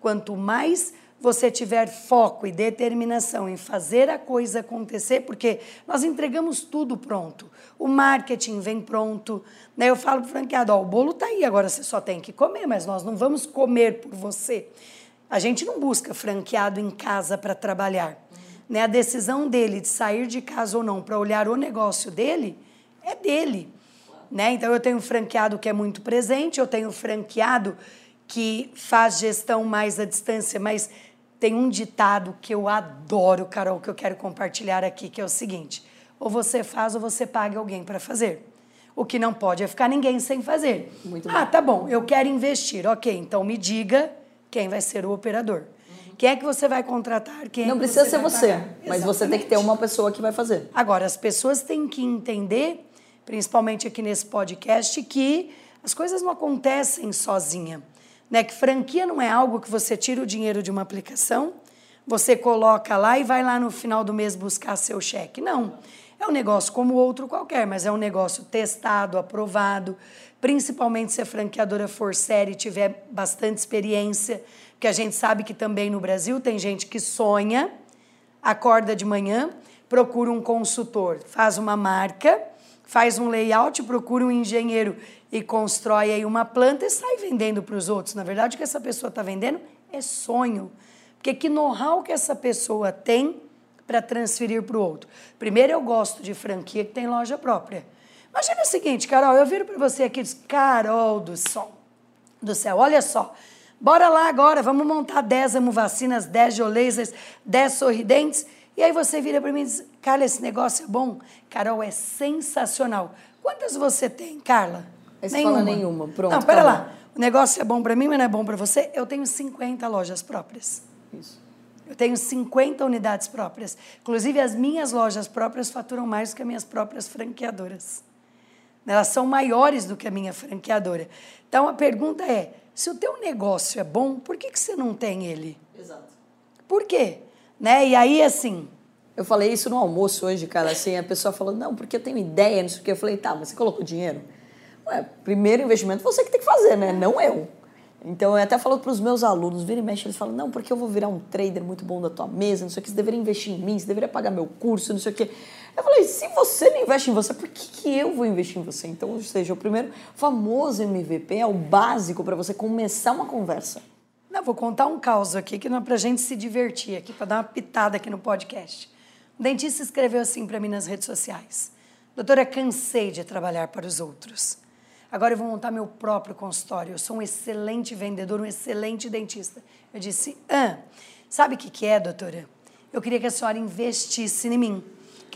quanto mais você tiver foco e determinação em fazer a coisa acontecer, porque nós entregamos tudo pronto. O marketing vem pronto. Né? Eu falo para o franqueado, ó, o bolo está aí, agora você só tem que comer, mas nós não vamos comer por você. A gente não busca franqueado em casa para trabalhar. Né? A decisão dele de sair de casa ou não para olhar o negócio dele é dele. Né? Então eu tenho um franqueado que é muito presente, eu tenho um franqueado que faz gestão mais à distância, mas tem um ditado que eu adoro, Carol, que eu quero compartilhar aqui, que é o seguinte: ou você faz ou você paga alguém para fazer. O que não pode é ficar ninguém sem fazer. Muito ah, tá bom, eu quero investir. Ok, então me diga quem vai ser o operador. Quem é que você vai contratar? Quem é Não precisa ser você, pagar? mas você tem que ter Exatamente. uma pessoa que vai fazer. Agora, as pessoas têm que entender, principalmente aqui nesse podcast, que as coisas não acontecem sozinha. Né? Que franquia não é algo que você tira o dinheiro de uma aplicação, você coloca lá e vai lá no final do mês buscar seu cheque. Não. É um negócio como outro qualquer, mas é um negócio testado, aprovado, principalmente se a franqueadora for séria e tiver bastante experiência, porque a gente sabe que também no Brasil tem gente que sonha, acorda de manhã, procura um consultor, faz uma marca, faz um layout, procura um engenheiro e constrói aí uma planta e sai vendendo para os outros. Na verdade, o que essa pessoa está vendendo é sonho. Porque que know-how que essa pessoa tem para transferir para o outro? Primeiro, eu gosto de franquia que tem loja própria. Imagina o seguinte, Carol, eu viro para você aqui e diz, Carol do sol, do céu, olha só, bora lá agora, vamos montar 10 amovacinas, 10 geolasers, 10 sorridentes, e aí você vira para mim e diz, Carla, esse negócio é bom? Carol, é sensacional. Quantas você tem, Carla? Fala nenhuma, pronto, Não, pera acabou. lá, o negócio é bom para mim, mas não é bom para você? Eu tenho 50 lojas próprias. Isso. Eu tenho 50 unidades próprias. Inclusive, as minhas lojas próprias faturam mais do que as minhas próprias franqueadoras. Elas são maiores do que a minha franqueadora. Então, a pergunta é, se o teu negócio é bom, por que, que você não tem ele? Exato. Por quê? Né? E aí, assim, Eu falei isso no almoço hoje, cara, assim, a pessoa falou, não, porque eu tenho ideia, não sei o quê. Eu falei, tá, mas você colocou dinheiro? Ué, primeiro investimento você que tem que fazer, né? Não eu. Então, eu até falo para os meus alunos, vira e mexe, eles falam, não, porque eu vou virar um trader muito bom da tua mesa, não sei o que, você deveria investir em mim, você deveria pagar meu curso, não sei o quê. Eu falei, se você não investe em você, por que, que eu vou investir em você? Então, ou seja, o primeiro famoso MVP é o básico para você começar uma conversa. Não, vou contar um caos aqui que não é pra gente se divertir aqui, para dar uma pitada aqui no podcast. Um dentista escreveu assim para mim nas redes sociais: Doutora, cansei de trabalhar para os outros. Agora eu vou montar meu próprio consultório. Eu sou um excelente vendedor, um excelente dentista. Eu disse: Ah, sabe o que, que é, doutora? Eu queria que a senhora investisse em mim,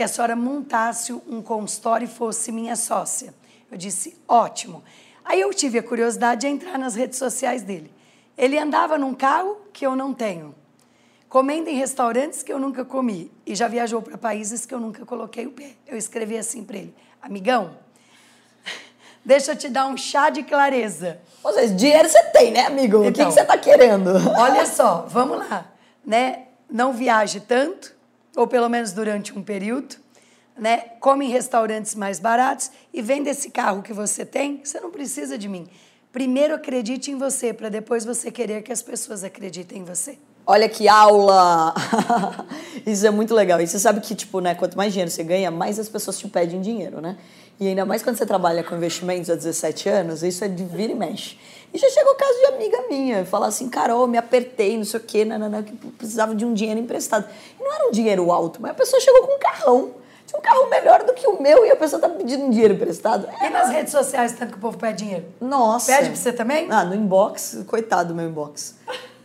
que a senhora montasse um consultório e fosse minha sócia. Eu disse: Ótimo. Aí eu tive a curiosidade de entrar nas redes sociais dele. Ele andava num carro que eu não tenho, comendo em restaurantes que eu nunca comi e já viajou para países que eu nunca coloquei o pé. Eu escrevi assim para ele: Amigão, deixa eu te dar um chá de clareza. Ou seja, dinheiro você tem, né, amigo? o que, Então. que você tá querendo? Olha só, vamos lá, né? Não viaje tanto, ou pelo menos durante um período. né, come em restaurantes mais baratos e vende esse carro que você tem, você não precisa de mim. Primeiro acredite em você, para depois você querer que as pessoas acreditem em você. Olha que aula! Isso é muito legal. E você sabe que, tipo, né, quanto mais dinheiro você ganha, mais as pessoas te pedem dinheiro, né? E ainda mais quando você trabalha com investimentos há 17 anos, isso é de vira e mexe. E já chegou o caso de amiga minha, falar assim, Carol, me apertei, não sei o quê, nanana, que precisava de um dinheiro emprestado. E não era um dinheiro alto, mas a pessoa chegou com um carrão. Tinha um carro melhor do que o meu e a pessoa tá pedindo dinheiro emprestado. E nas redes sociais, tanto que o povo pede dinheiro? Nossa. Pede pra você também? Ah, no inbox, coitado do meu inbox.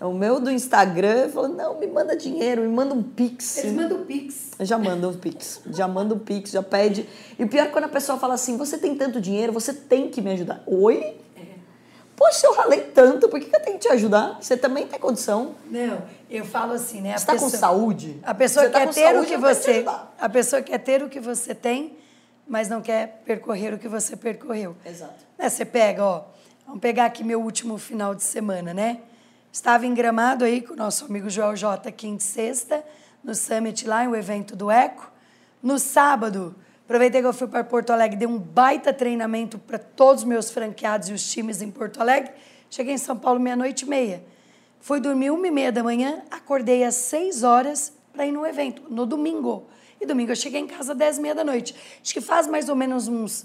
O meu do Instagram falou: não, me manda dinheiro, me manda um pix. Eles mandam pix. Já manda um pix. Já manda um pix, já pede. E o pior é quando a pessoa fala assim: você tem tanto dinheiro, você tem que me ajudar. Oi? Poxa, eu ralei tanto, por que, que eu tenho que te ajudar? Você também tem condição. Não, eu falo assim, né? Você tá com saúde? A pessoa Você tá quer com ter saúde, o que te você. A pessoa quer ter o que você tem, mas não quer percorrer o que você percorreu. Exato. Né, Você pega, ó. Vamos pegar aqui meu último final de semana, né? Estava em Gramado aí com o nosso amigo Joel J, quinta e sexta, no Summit lá, o evento do Eco. No sábado, aproveitei que eu fui para Porto Alegre, dei um baita treinamento para todos os meus franqueados e os times em Porto Alegre. Cheguei em São Paulo meia-noite e meia. Fui dormir uma e meia da manhã, acordei às seis horas para ir no evento, no domingo. E domingo eu cheguei em casa às dez e meia da noite. Acho que faz mais ou menos uns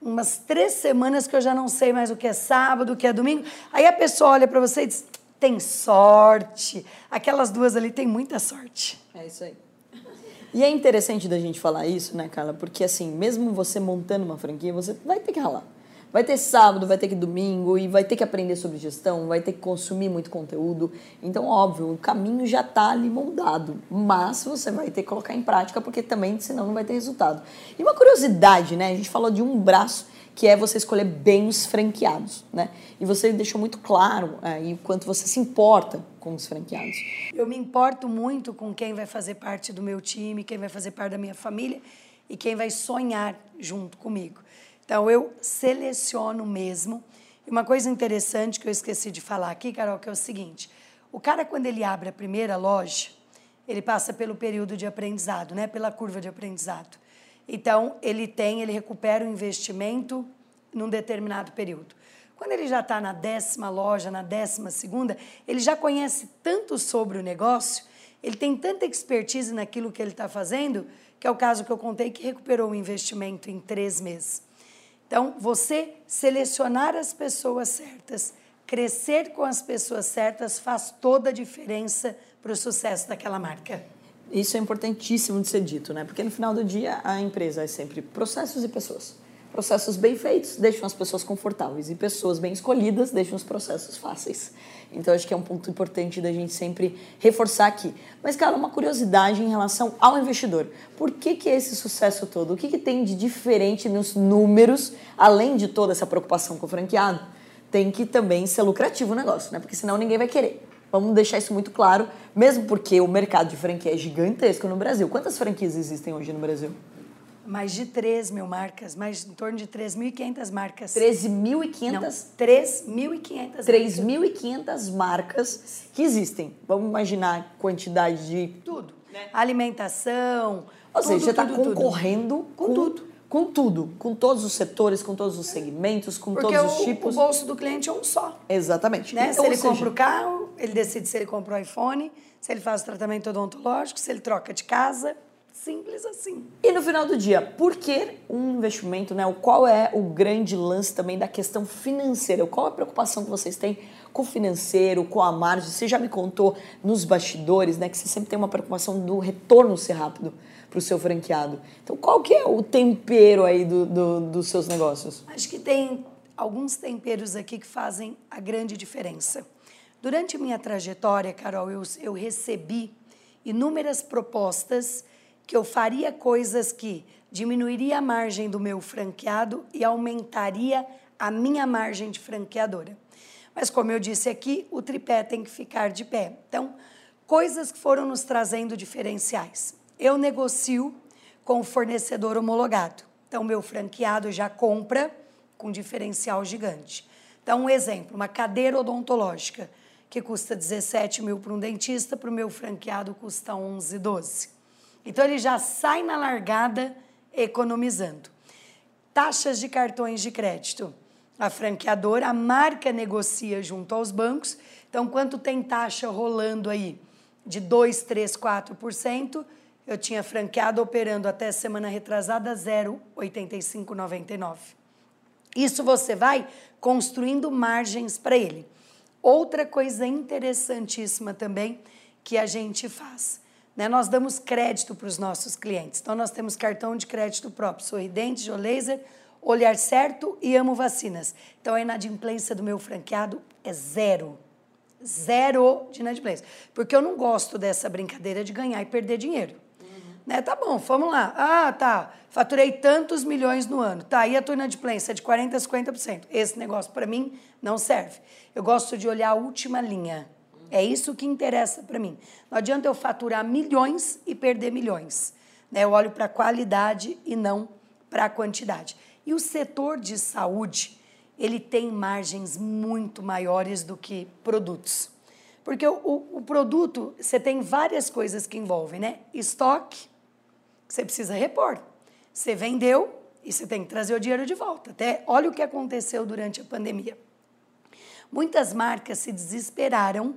umas três semanas que eu já não sei mais o que é sábado, o que é domingo. Aí a pessoa olha para você e diz: tem sorte. Aquelas duas ali têm muita sorte. É isso aí. E é interessante da gente falar isso, né, Carla? Porque assim, mesmo você montando uma franquia, você vai ter que ralar. Vai ter sábado, vai ter que domingo, e vai ter que aprender sobre gestão, vai ter que consumir muito conteúdo. Então, óbvio, o caminho já está ali moldado. Mas você vai ter que colocar em prática, porque também, senão, não vai ter resultado. E uma curiosidade, né? A gente falou de um braço que é você escolher bem os franqueados, né? E você deixou muito claro aí o quanto você se importa com os franqueados. Eu me importo muito com quem vai fazer parte do meu time, quem vai fazer parte da minha família e quem vai sonhar junto comigo. Então, eu seleciono mesmo. E uma coisa interessante que eu esqueci de falar aqui, Carol, que é o seguinte: o cara, quando ele abre a primeira loja, ele passa pelo período de aprendizado, né? pela curva de aprendizado. Então, ele tem, ele recupera o investimento num determinado período. Quando ele já está na décima loja, na décima segunda, ele já conhece tanto sobre o negócio, ele tem tanta expertise naquilo que ele está fazendo, que é o caso que eu contei, que recuperou o investimento em três meses. Então, você selecionar as pessoas certas, crescer com as pessoas certas, faz toda a diferença para o sucesso daquela marca. Isso é importantíssimo de ser dito, né? Porque no final do dia a empresa é sempre processos e pessoas. Processos bem feitos deixam as pessoas confortáveis e pessoas bem escolhidas deixam os processos fáceis. Então acho que é um ponto importante da gente sempre reforçar aqui. Mas, cara, uma curiosidade em relação ao investidor. Por que, que é esse sucesso todo? O que, que tem de diferente nos números, além de toda essa preocupação com o franqueado? Tem que também ser lucrativo o negócio, né? Porque senão ninguém vai querer. Vamos deixar isso muito claro, mesmo porque o mercado de franquia é gigantesco no Brasil. Quantas franquias existem hoje no Brasil? Mais de 3 mil marcas, mais em torno de 3.500 marcas. 13.500 Não, 3.500 3.500 marcas que existem. Vamos imaginar a quantidade de. Tudo. Alimentação. Ou seja, tudo, você está tudo, tudo. concorrendo Com tudo. Com tudo. Com todos os setores, com todos os segmentos, com Porque todos os o, tipos. o bolso do cliente é um só. Exatamente. Né? Então, se ele ou seja, compra o carro, ele decide se ele compra o iPhone, se ele faz o tratamento odontológico, se ele troca de casa. Simples assim. E no final do dia, por que um investimento, né? Qual é o grande lance também da questão financeira? Qual a preocupação que vocês têm com o financeiro, com a margem? Você já me contou nos bastidores, né? Que você sempre tem uma preocupação do retorno ser rápido para o seu franqueado. Então, qual que é o tempero aí do, do- dos seus negócios? Acho que tem alguns temperos aqui que fazem a grande diferença. Durante minha trajetória, Carol, eu, eu recebi inúmeras propostas que eu faria coisas que diminuiria a margem do meu franqueado e aumentaria a minha margem de franqueadora. Mas como eu disse aqui, o tripé tem que ficar de pé. Então, coisas que foram nos trazendo diferenciais. Eu negocio com o fornecedor homologado. Então, meu franqueado já compra com diferencial gigante. Então, um exemplo, uma cadeira odontológica que custa 17 mil para um dentista, para o meu franqueado custa 11, 12. Então, ele já sai na largada economizando. Taxas de cartões de crédito. A franqueadora, a marca negocia junto aos bancos. Então, quanto tem taxa rolando aí? De 2, 3, 4%. Eu tinha franqueado operando até semana retrasada 0,8599. Isso você vai construindo margens para ele. Outra coisa interessantíssima também que a gente faz. Né? Nós damos crédito para os nossos clientes. Então, nós temos cartão de crédito próprio, Sorridente, Geolaser, Olhar Certo e Amo Vacinas. Então, a inadimplência do meu franqueado é zero. Zero de inadimplência. Porque eu não gosto dessa brincadeira de ganhar e perder dinheiro. Né? Tá bom, vamos lá. Ah, tá. Faturei tantos milhões no ano. Tá, e a tua inadimplência é de 40% a 50%. Esse negócio, para mim, não serve. Eu gosto de olhar a última linha. É isso que interessa para mim. Não adianta eu faturar milhões e perder milhões. Né? Eu olho para a qualidade e não para a quantidade. E o setor de saúde, ele tem margens muito maiores do que produtos. Porque o, o, o produto, você tem várias coisas que envolvem, né? Estoque, você precisa repor. Você vendeu e você tem que trazer o dinheiro de volta. Até olha o que aconteceu durante a pandemia. Muitas marcas se desesperaram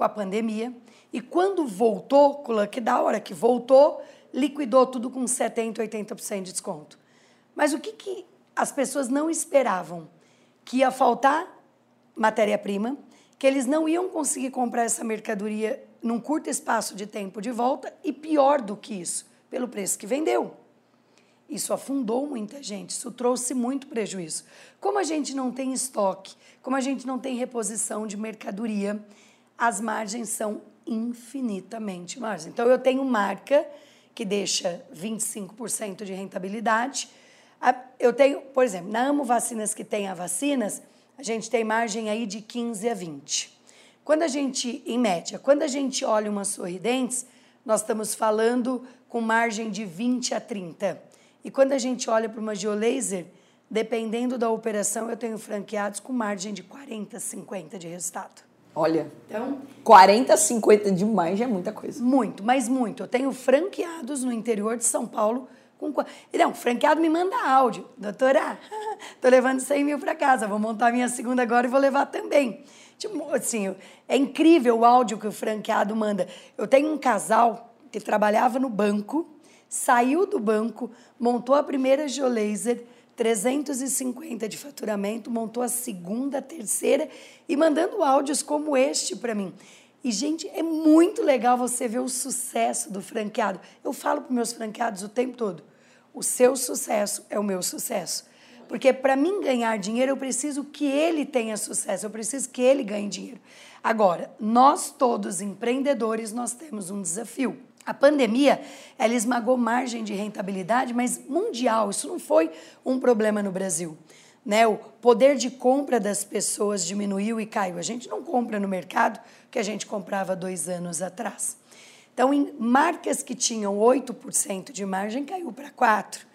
com a pandemia e quando voltou, com o lockdown, hora que voltou, liquidou tudo com 70%, 80% de desconto. Mas o que, que as pessoas não esperavam? Que ia faltar matéria-prima, que eles não iam conseguir comprar essa mercadoria num curto espaço de tempo de volta e pior do que isso, pelo preço que vendeu. Isso afundou muita gente, isso trouxe muito prejuízo. Como a gente não tem estoque, como a gente não tem reposição de mercadoria, as margens são infinitamente maiores. Então, eu tenho marca que deixa 25% de rentabilidade. Eu tenho, por exemplo, na Amo Vacinas que tem a vacinas, a gente tem margem aí de 15 a 20. Quando a gente, em média, quando a gente olha uma sorridentes, nós estamos falando com margem de 20 a 30. E quando a gente olha para uma geolaser, dependendo da operação, eu tenho franqueados com margem de 40, 50 de resultado. Olha, então, 40, 50 de margem é muita coisa. Muito, mas muito. Eu tenho franqueados no interior de São Paulo com... Não, franqueado me manda áudio. Doutora, tô levando 100 mil para casa, vou montar minha segunda agora e vou levar também. Tipo, assim, é incrível o áudio que o franqueado manda. Eu tenho um casal que trabalhava no banco, saiu do banco, montou a primeira Geolaser, 350 de faturamento, montou a segunda, a terceira e mandando áudios como este para mim. E, gente, é muito legal você ver o sucesso do franqueado. Eu falo para meus franqueados o tempo todo: o seu sucesso é o meu sucesso. Porque para mim ganhar dinheiro, eu preciso que ele tenha sucesso, eu preciso que ele ganhe dinheiro. Agora, nós todos empreendedores, nós temos um desafio. A pandemia, ela esmagou margem de rentabilidade, mas mundial, isso não foi um problema no Brasil. Né? O poder de compra das pessoas diminuiu e caiu. A gente não compra no mercado que a gente comprava dois anos atrás. Então, em marcas que tinham 8% de margem, caiu para 4%.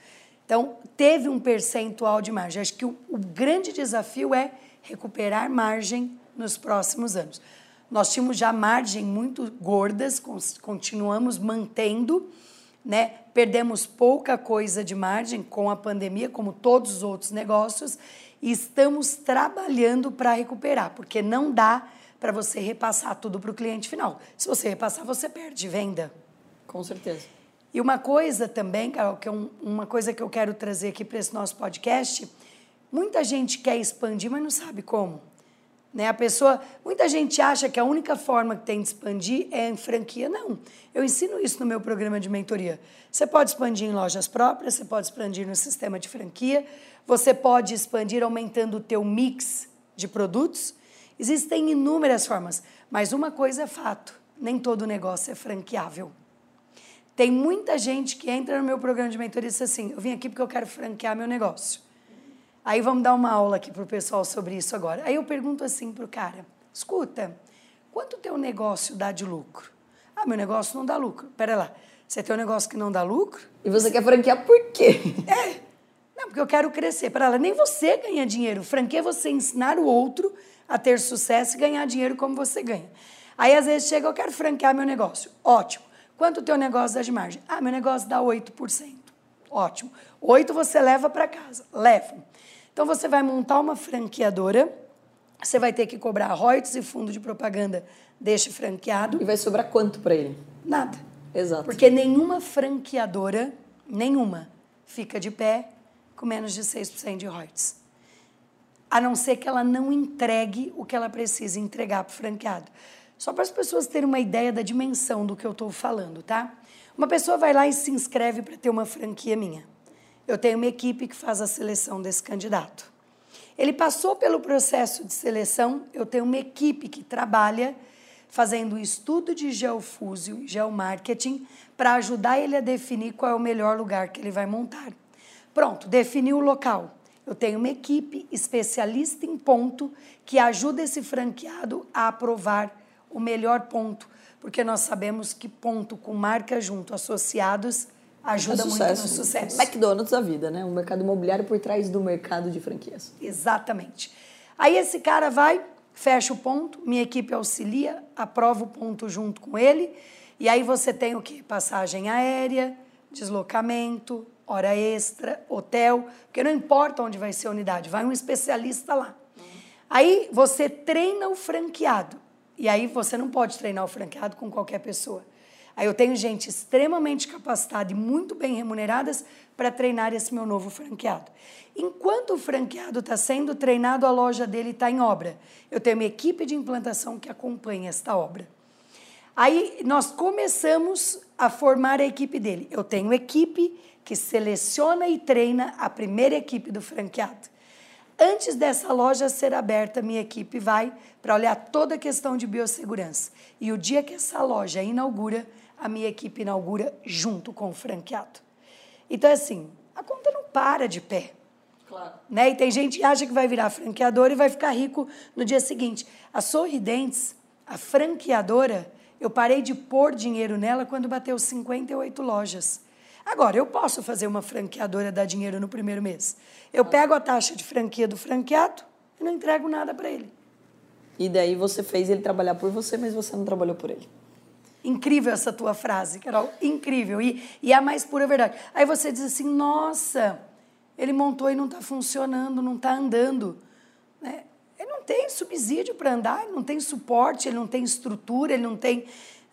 Então, teve um percentual de margem. Acho que o, o grande desafio é recuperar margem nos próximos anos. Nós tínhamos já margem muito gordas, continuamos mantendo, né? Perdemos pouca coisa de margem com a pandemia, como todos os outros negócios, e estamos trabalhando para recuperar, porque não dá para você repassar tudo para o cliente final. Se você repassar, você perde venda. Com certeza. E uma coisa também, Carol, que é um, uma coisa que eu quero trazer aqui para esse nosso podcast, muita gente quer expandir, mas não sabe como. Né? A pessoa, muita gente acha que a única forma que tem de expandir é em franquia. Não. Eu ensino isso no meu programa de mentoria. Você pode expandir em lojas próprias, você pode expandir no sistema de franquia, você pode expandir aumentando o teu mix de produtos. Existem inúmeras formas, mas uma coisa é fato, nem todo negócio é franqueável. Tem muita gente que entra no meu programa de mentoria e diz assim: "Eu vim aqui porque eu quero franquear meu negócio". Aí vamos dar uma aula aqui para o pessoal sobre isso agora. Aí eu pergunto assim para o cara: escuta, quanto teu negócio dá de lucro? Ah, meu negócio não dá lucro. Pera lá, você tem um negócio que não dá lucro? E você quer franquear por quê? É, não, porque eu quero crescer. Pera lá, nem você ganha dinheiro. Franquia é você ensinar o outro a ter sucesso e ganhar dinheiro como você ganha. Aí às vezes chega, eu quero franquear meu negócio. Ótimo. Quanto o teu negócio dá de margem? Ah, meu negócio dá 8%. Ótimo. Oito você leva para casa. Leva. Então você vai montar uma franqueadora, você vai ter que cobrar royalties e fundo de propaganda deste franqueado. E vai sobrar quanto para ele? Nada. Exato. Porque nenhuma franqueadora, nenhuma, fica de pé com menos de 6% de royalties. A não ser que ela não entregue o que ela precisa entregar para o franqueado. Só para as pessoas terem uma ideia da dimensão do que eu estou falando, tá? Uma pessoa vai lá e se inscreve para ter uma franquia minha. Eu tenho uma equipe que faz a seleção desse candidato. Ele passou pelo processo de seleção, eu tenho uma equipe que trabalha fazendo estudo de geofúsio geomarketing para ajudar ele a definir qual é o melhor lugar que ele vai montar. Pronto, definiu o local. Eu tenho uma equipe especialista em ponto que ajuda esse franqueado a aprovar o melhor ponto, porque nós sabemos que ponto com marca junto associados ajuda é muito no sucesso. McDonald's da vida, né? Um mercado imobiliário por trás do mercado de franquias. Exatamente. Aí esse cara vai, fecha o ponto, minha equipe auxilia, aprova o ponto junto com ele, e aí você tem o que? Passagem aérea, deslocamento, hora extra, hotel, porque não importa onde vai ser a unidade, vai um especialista lá. Aí você treina o franqueado. E aí você não pode treinar o franqueado com qualquer pessoa. Aí eu tenho gente extremamente capacitada e muito bem remuneradas para treinar esse meu novo franqueado. Enquanto o franqueado está sendo treinado, a loja dele está em obra. Eu tenho uma equipe de implantação que acompanha esta obra. Aí nós começamos a formar a equipe dele. Eu tenho equipe que seleciona e treina a primeira equipe do franqueado. Antes dessa loja ser aberta, minha equipe vai para olhar toda a questão de biossegurança. E o dia que essa loja inaugura, a minha equipe inaugura junto com o franqueado. Então, assim, a conta não para de pé. Claro. Né? E tem gente que acha que vai virar franqueador e vai ficar rico no dia seguinte. A Sorridentes, a franqueadora, eu parei de pôr dinheiro nela quando bateu 58 lojas. Agora, eu posso fazer uma franqueadora dar dinheiro no primeiro mês. Eu pego a taxa de franquia do franqueado e não entrego nada para ele. E daí você fez ele trabalhar por você, mas você não trabalhou por ele. Incrível essa tua frase, Carol. Incrível. E, e a mais pura verdade. Aí você diz assim: nossa, ele montou e não está funcionando, não está andando. Né? Ele não tem subsídio para andar, ele não tem suporte, ele não tem estrutura, ele não tem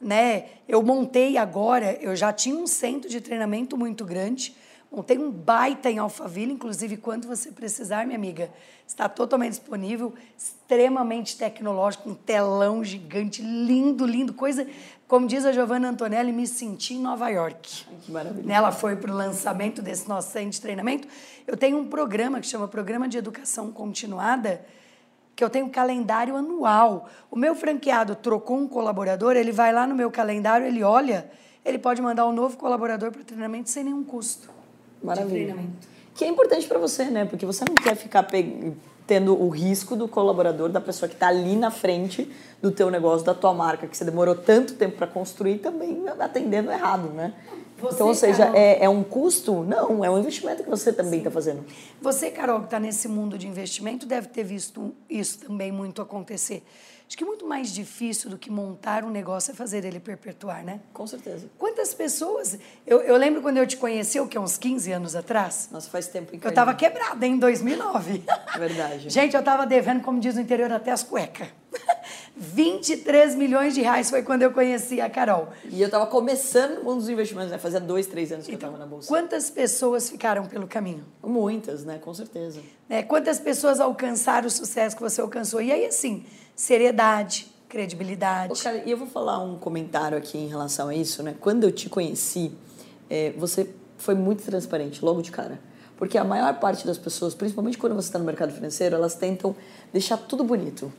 né? Eu montei agora, eu já tinha um centro de treinamento muito grande, montei um baita em Alphaville, inclusive quando você precisar, minha amiga, está totalmente disponível, extremamente tecnológico, um telão gigante, lindo, lindo, coisa, como diz a Giovanna Antonelli, me senti em Nova York. Ai, que maravilha. Ela foi para o lançamento desse nosso centro de treinamento. Eu tenho um programa que chama Programa de Educação Continuada, que eu tenho um calendário anual. O meu franqueado trocou um colaborador, ele vai lá no meu calendário, ele olha, ele pode mandar um novo colaborador para o treinamento sem nenhum custo. Maravilha. Que é importante para você, né? Porque você não quer ficar tendo o risco do colaborador, da pessoa que está ali na frente do teu negócio, da tua marca, que você demorou tanto tempo para construir, também atendendo errado, né? Você, então, ou seja, é, é, um custo? Não, é um investimento que você também está fazendo. Você, Carol, que está nesse mundo de investimento, deve ter visto isso também muito acontecer. Acho que muito mais difícil do que montar um negócio é fazer ele perpetuar, né? Com certeza. Quantas pessoas. Eu, eu lembro quando eu te conheci, o que, uns 15 anos atrás? Nossa, faz tempo incrível. Eu estava quebrada em 2009. Verdade. Gente, eu estava devendo, como diz no interior, até as cuecas. 23 milhões de reais foi quando eu conheci a Carol. E eu estava começando um dos investimentos, né? Fazia dois, três anos que então, eu estava na bolsa. Quantas pessoas ficaram pelo caminho? Muitas, né? Com certeza. É, quantas pessoas alcançaram o sucesso que você alcançou? E aí, assim, seriedade, credibilidade. Ô, cara, e eu vou falar um comentário aqui em relação a isso, né? Quando eu te conheci, é, você foi muito transparente, logo de cara. Porque a maior parte das pessoas, principalmente quando você está no mercado financeiro, elas tentam deixar tudo bonito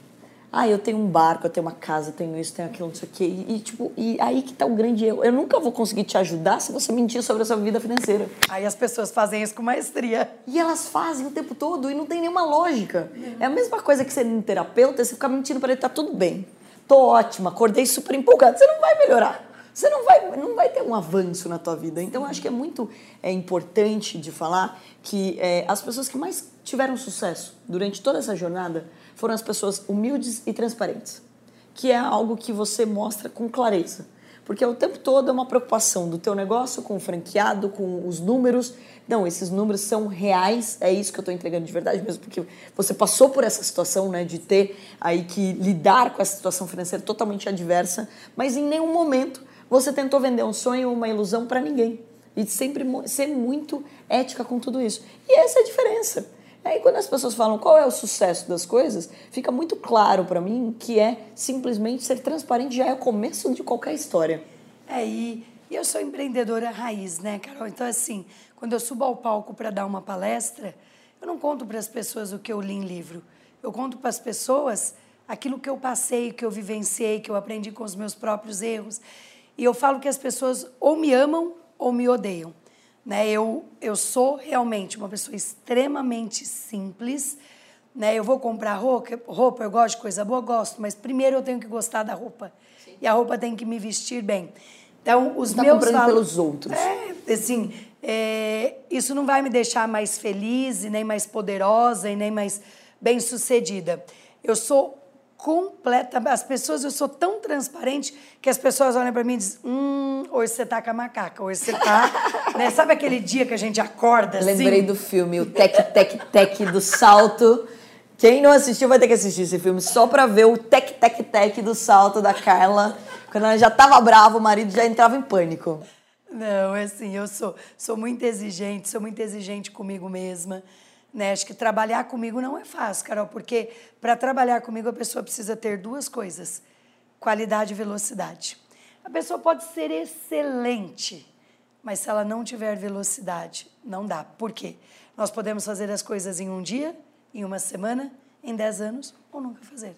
ah, eu tenho um barco, eu tenho uma casa, eu tenho isso, tenho aquilo, não sei o quê. E, e, tipo, e aí que tá o grande erro. Eu nunca vou conseguir te ajudar se você mentir sobre a sua vida financeira. Aí as pessoas fazem isso com maestria. E elas fazem o tempo todo e não tem nenhuma lógica. É a mesma coisa que ser um terapeuta, você ficar mentindo para ele, tá tudo bem. Tô ótima, acordei super empolgado. Você não vai melhorar. Você não vai, não vai ter um avanço na tua vida. Então, eu acho que é muito é, importante de falar que é, as pessoas que mais tiveram sucesso durante toda essa jornada foram as pessoas humildes e transparentes, que é algo que você mostra com clareza. Porque o tempo todo é uma preocupação do teu negócio com o franqueado, com os números. Não, esses números são reais, é isso que eu estou entregando de verdade mesmo, porque você passou por essa situação, né, de ter aí que lidar com essa situação financeira totalmente adversa, mas em nenhum momento você tentou vender um sonho ou uma ilusão para ninguém. E sempre ser muito ética com tudo isso. E essa é a diferença. Aí quando as pessoas falam qual é o sucesso das coisas, fica muito claro para mim que é simplesmente ser transparente já é o começo de qualquer história. É, e eu sou empreendedora raiz, né, Carol? Então, assim, quando eu subo ao palco para dar uma palestra, eu não conto para as pessoas o que eu li em livro. Eu conto para as pessoas aquilo que eu passei, que eu vivenciei, que eu aprendi com os meus próprios erros. E eu falo que as pessoas ou me amam ou me odeiam. Né? Eu, eu sou realmente uma pessoa extremamente simples. Né? Eu vou comprar roupa, roupa, eu gosto de coisa boa, gosto, mas primeiro eu tenho que gostar da roupa. Sim. E a roupa tem que me vestir bem. Então, os tá meus comprando valores, pelos outros. É, assim, é, isso não vai me deixar mais feliz, e nem mais poderosa, e nem mais bem-sucedida. Eu sou completa. As pessoas, eu sou tão transparente que as pessoas olham para mim e dizem: Hum, hoje você tá com a macaca, hoje você tá. né? Sabe aquele dia que a gente acorda assim? Lembrei do filme, o Tec, Tec, Tec do salto. Quem não assistiu vai ter que assistir esse filme só pra ver o Tec, Tec, Tec do salto da Carla. Quando ela já tava brava, o marido já entrava em pânico. Não, é assim, eu sou, sou muito exigente, sou muito exigente comigo mesma. Né? Acho que trabalhar comigo não é fácil, Carol, porque para trabalhar comigo a pessoa precisa ter duas coisas: qualidade e velocidade. A pessoa pode ser excelente, mas se ela não tiver velocidade, não dá. Por quê? Nós podemos fazer as coisas em um dia, em uma semana, em dez anos ou nunca fazer.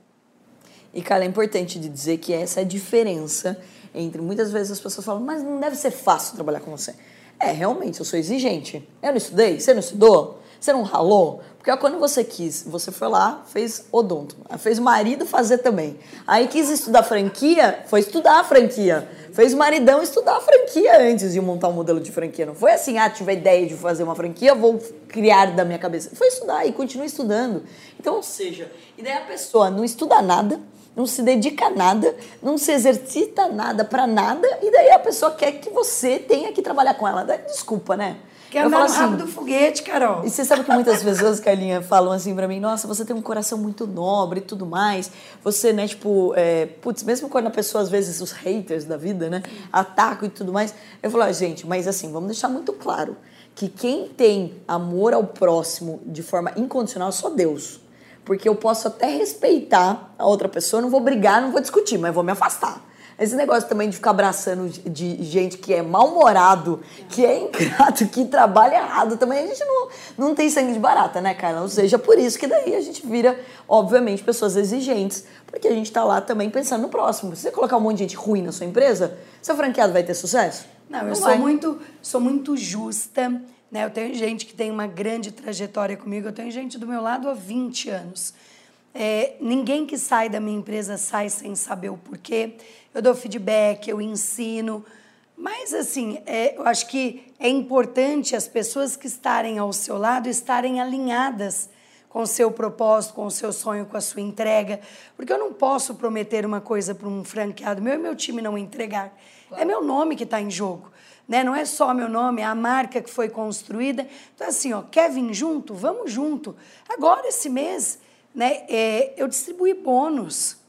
E, cara, é importante de dizer que essa é a diferença entre muitas vezes as pessoas falam, mas não deve ser fácil trabalhar com você. É, realmente, eu sou exigente. Eu não estudei, você não estudou? Você não ralou? Porque quando você quis, você foi lá, fez odonto, fez o marido fazer também. Aí quis estudar franquia, foi estudar a franquia. Fez o maridão estudar a franquia antes de montar um modelo de franquia. Não foi assim, ah, tive a ideia de fazer uma franquia, vou criar da minha cabeça. Foi estudar e continua estudando. Então, ou seja, e daí a pessoa não estuda nada, não se dedica a nada, não se exercita nada para nada, e daí a pessoa quer que você tenha que trabalhar com ela. Desculpa, né? Quer andar no assim, rabo do foguete, Carol. E você sabe que muitas pessoas, Carlinha, falam assim pra mim, nossa, você tem um coração muito nobre e tudo mais. Você, né, tipo, é, putz, mesmo quando a pessoa, às vezes, os haters da vida, né, atacam e tudo mais, eu falo, ah, gente, mas assim, vamos deixar muito claro que quem tem amor ao próximo de forma incondicional é só Deus. Porque eu posso até respeitar a outra pessoa, não vou brigar, não vou discutir, mas vou me afastar. Esse negócio também de ficar abraçando de gente que é mal-humorado, que é ingrato, que trabalha errado, também a gente não, não tem sangue de barata, né, Carla? Ou seja, por isso que daí a gente vira, obviamente, pessoas exigentes, porque a gente tá lá também pensando no próximo. Se você colocar um monte de gente ruim na sua empresa, seu franqueado vai ter sucesso? Não, eu não sou muito, sou muito justa, né? Eu tenho gente que tem uma grande trajetória comigo, eu tenho gente do meu lado há 20 anos. É, ninguém que sai da minha empresa sai sem saber o porquê. Eu dou feedback, eu ensino. Mas, assim, é, eu acho que é importante as pessoas que estarem ao seu lado estarem alinhadas com o seu propósito, com o seu sonho, com a sua entrega. Porque eu não posso prometer uma coisa para um franqueado meu e meu time não entregar. Claro. É meu nome que está em jogo. Né? Não é só meu nome, é a marca que foi construída. Então, assim, ó, quer vir junto? Vamos junto. Agora, esse mês, né, é, eu distribuí bônus.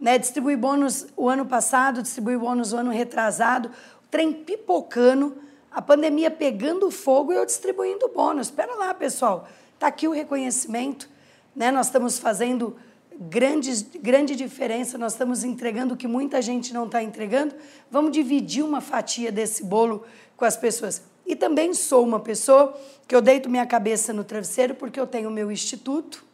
Né, distribuí bônus o ano passado, distribuí bônus o ano retrasado, o trem pipocando, a pandemia pegando fogo e eu distribuindo bônus. Espera lá, pessoal, está aqui o reconhecimento. Né? Nós estamos fazendo grandes, grande diferença, nós estamos entregando o que muita gente não está entregando. Vamos dividir uma fatia desse bolo com as pessoas. E também sou uma pessoa que eu deito minha cabeça no travesseiro porque eu tenho o meu instituto,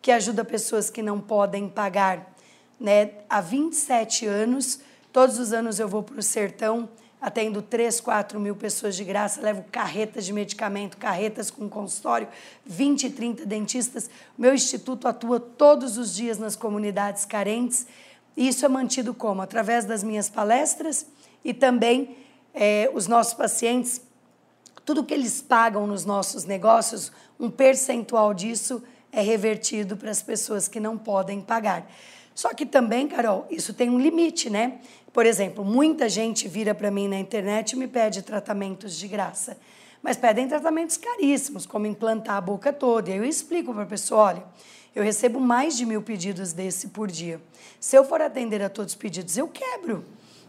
que ajuda pessoas que não podem pagar. Né? Há 27 anos, todos os anos eu vou para o sertão, atendo 3, 4 mil pessoas de graça, levo carretas de medicamento, carretas com consultório, 20, 30 dentistas. Meu instituto atua todos os dias nas comunidades carentes. E isso é mantido como? Através das minhas palestras e também é, os nossos pacientes, tudo que eles pagam nos nossos negócios, um percentual disso é revertido para as pessoas que não podem pagar. Só que também, Carol, isso tem um limite, né? Por exemplo, muita gente vira para mim na internet e me pede tratamentos de graça. Mas pedem tratamentos caríssimos, como implantar a boca toda. E aí eu explico para a pessoa: olha, eu recebo mais de mil pedidos desse por dia. Se eu for atender a todos os pedidos, eu quebro.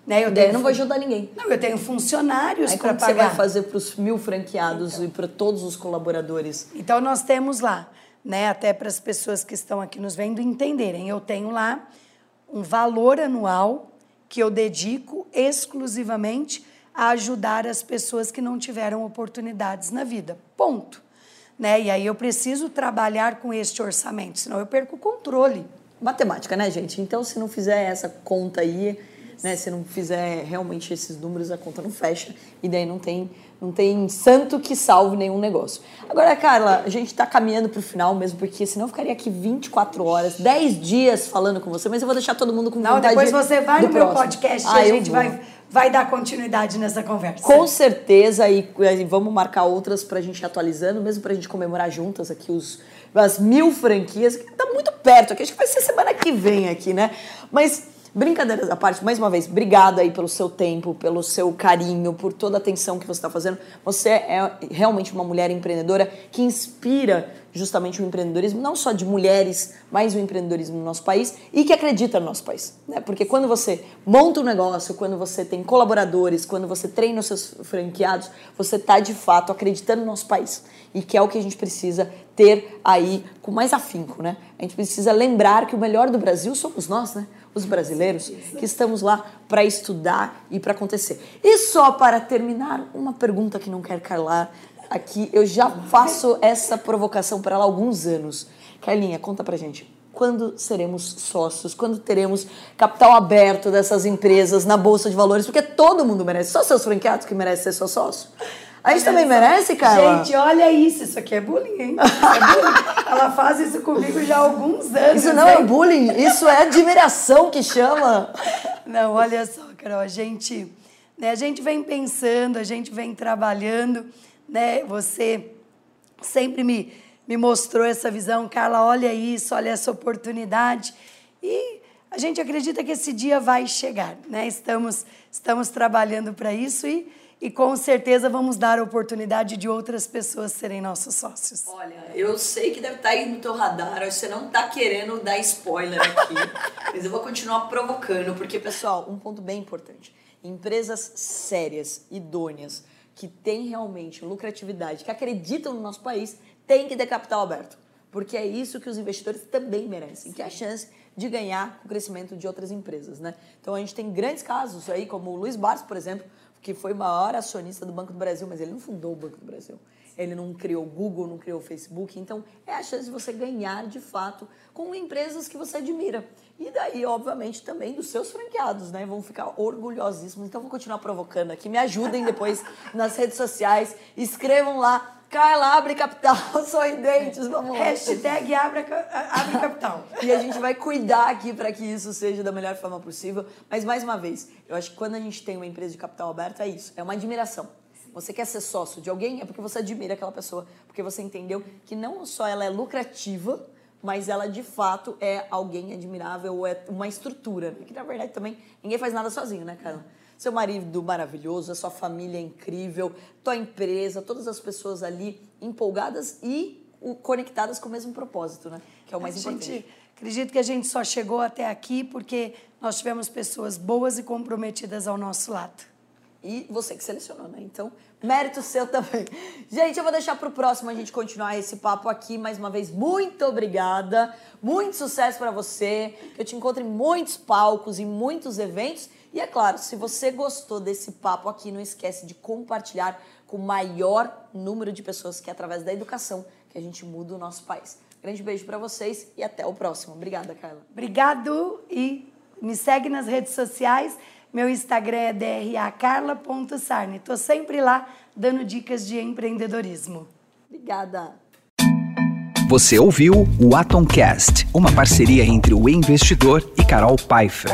Né? Eu tenho, não vou ajudar ninguém. Não, eu tenho funcionários para pagar. você vai fazer para os mil franqueados então. e para todos os colaboradores? Então, nós temos lá, né, até para as pessoas que estão aqui nos vendo entenderem, eu tenho lá um valor anual que eu dedico exclusivamente a ajudar as pessoas que não tiveram oportunidades na vida. Ponto. Né? E aí eu preciso trabalhar com este orçamento, senão eu perco o controle. Matemática, né, gente? Então, se não fizer essa conta aí, né? Se não fizer realmente esses números, a conta não fecha e daí não tem, não tem santo que salve nenhum negócio. Agora, Carla, a gente está caminhando para o final mesmo, porque senão eu ficaria aqui 24 horas, 10 dias falando com você, mas eu vou deixar todo mundo com não, vontade Não, depois você vai no próximo. meu podcast ah, e a gente vai, vai dar continuidade nessa conversa. Com certeza, e, e vamos marcar outras para a gente ir atualizando, mesmo para a gente comemorar juntas aqui os, as mil franquias, que está muito perto aqui, acho que vai ser semana que vem aqui, né? Mas Brincadeiras à parte, mais uma vez, obrigada aí pelo seu tempo, pelo seu carinho, por toda a atenção que você está fazendo. Você é realmente uma mulher empreendedora que inspira justamente o empreendedorismo, não só de mulheres, mas o empreendedorismo no nosso país e que acredita no nosso país. Né? Porque quando você monta um negócio, quando você tem colaboradores, quando você treina os seus franqueados, você está de fato acreditando no nosso país. E que é o que a gente precisa ter aí com mais afinco. Né? A gente precisa lembrar que o melhor do Brasil somos nós, né? os brasileiros, que estamos lá para estudar e para acontecer. E só para terminar, uma pergunta que não quer calar aqui, eu já faço essa provocação para ela há alguns anos. Carlinha, conta pra gente. Quando seremos sócios? Quando teremos capital aberto dessas empresas na Bolsa de Valores? Porque todo mundo merece. Só seus franqueados que merecem ser seu sócio? A gente também merece, cara? Gente, olha isso. Isso aqui é bullying, hein? É bullying. Ela faz isso comigo já há alguns anos. Isso não é hein? é bullying, isso é admiração que chama. Não, olha só, Carol, a gente, né, a gente vem pensando, a gente vem trabalhando, né? Você sempre me, me mostrou essa visão. Carla, olha isso, olha essa oportunidade. E a gente acredita que esse dia vai chegar, né? Estamos, estamos trabalhando para isso e e com certeza vamos dar a oportunidade de outras pessoas serem nossos sócios. Olha, eu sei que deve estar tá aí no teu radar, você não está querendo dar spoiler aqui, mas eu vou continuar provocando, porque, pessoal, um ponto bem importante: empresas sérias, idôneas, que têm realmente lucratividade, que acreditam no nosso país, têm que ter capital aberto. Porque é isso que os investidores também merecem, que é a chance de ganhar com o crescimento de outras empresas, né? Então a gente tem grandes casos aí, como o Luiz Barros, por exemplo, que foi o maior acionista do Banco do Brasil, mas ele não fundou o Banco do Brasil. Ele não criou o Google, não criou o Facebook. Então, é a chance de você ganhar de fato com empresas que você admira. E daí, obviamente, também dos seus franqueados, né? Vão ficar orgulhosíssimos. Então, vou continuar provocando aqui. Me ajudem depois nas redes sociais. Escrevam lá Carla, abre capital, sorridentes, vamos lá. Hashtag abre, abre capital. e a gente vai cuidar aqui para que isso seja da melhor forma possível. Mas, mais uma vez, eu acho que quando a gente tem uma empresa de capital aberto, é isso, é uma admiração. Você quer ser sócio de alguém, é porque você admira aquela pessoa, porque você entendeu que não só ela é lucrativa, mas ela de fato é alguém admirável, ou é uma estrutura, né? que na verdade também ninguém faz nada sozinho, né, Carla? seu marido maravilhoso, a sua família incrível, tua empresa, todas as pessoas ali empolgadas e conectadas com o mesmo propósito, né? Que é o mais a importante. Gente, acredito que a gente só chegou até aqui porque nós tivemos pessoas boas e comprometidas ao nosso lado. E você que selecionou, né? Então, mérito seu também. Gente, eu vou deixar para o próximo a gente continuar esse papo aqui. Mais uma vez, muito obrigada. Muito sucesso para você. Que eu te encontre em muitos palcos e muitos eventos. E é claro, se você gostou desse papo aqui, não esquece de compartilhar com o maior número de pessoas que é através da educação que a gente muda o nosso país. Grande beijo para vocês e até o próximo. Obrigada, Carla. Obrigado e me segue nas redes sociais. Meu Instagram é dracarla.sarne. Estou sempre lá dando dicas de empreendedorismo. Obrigada. Você ouviu o Atomcast, uma parceria entre o investidor e Carol Pfeiffer.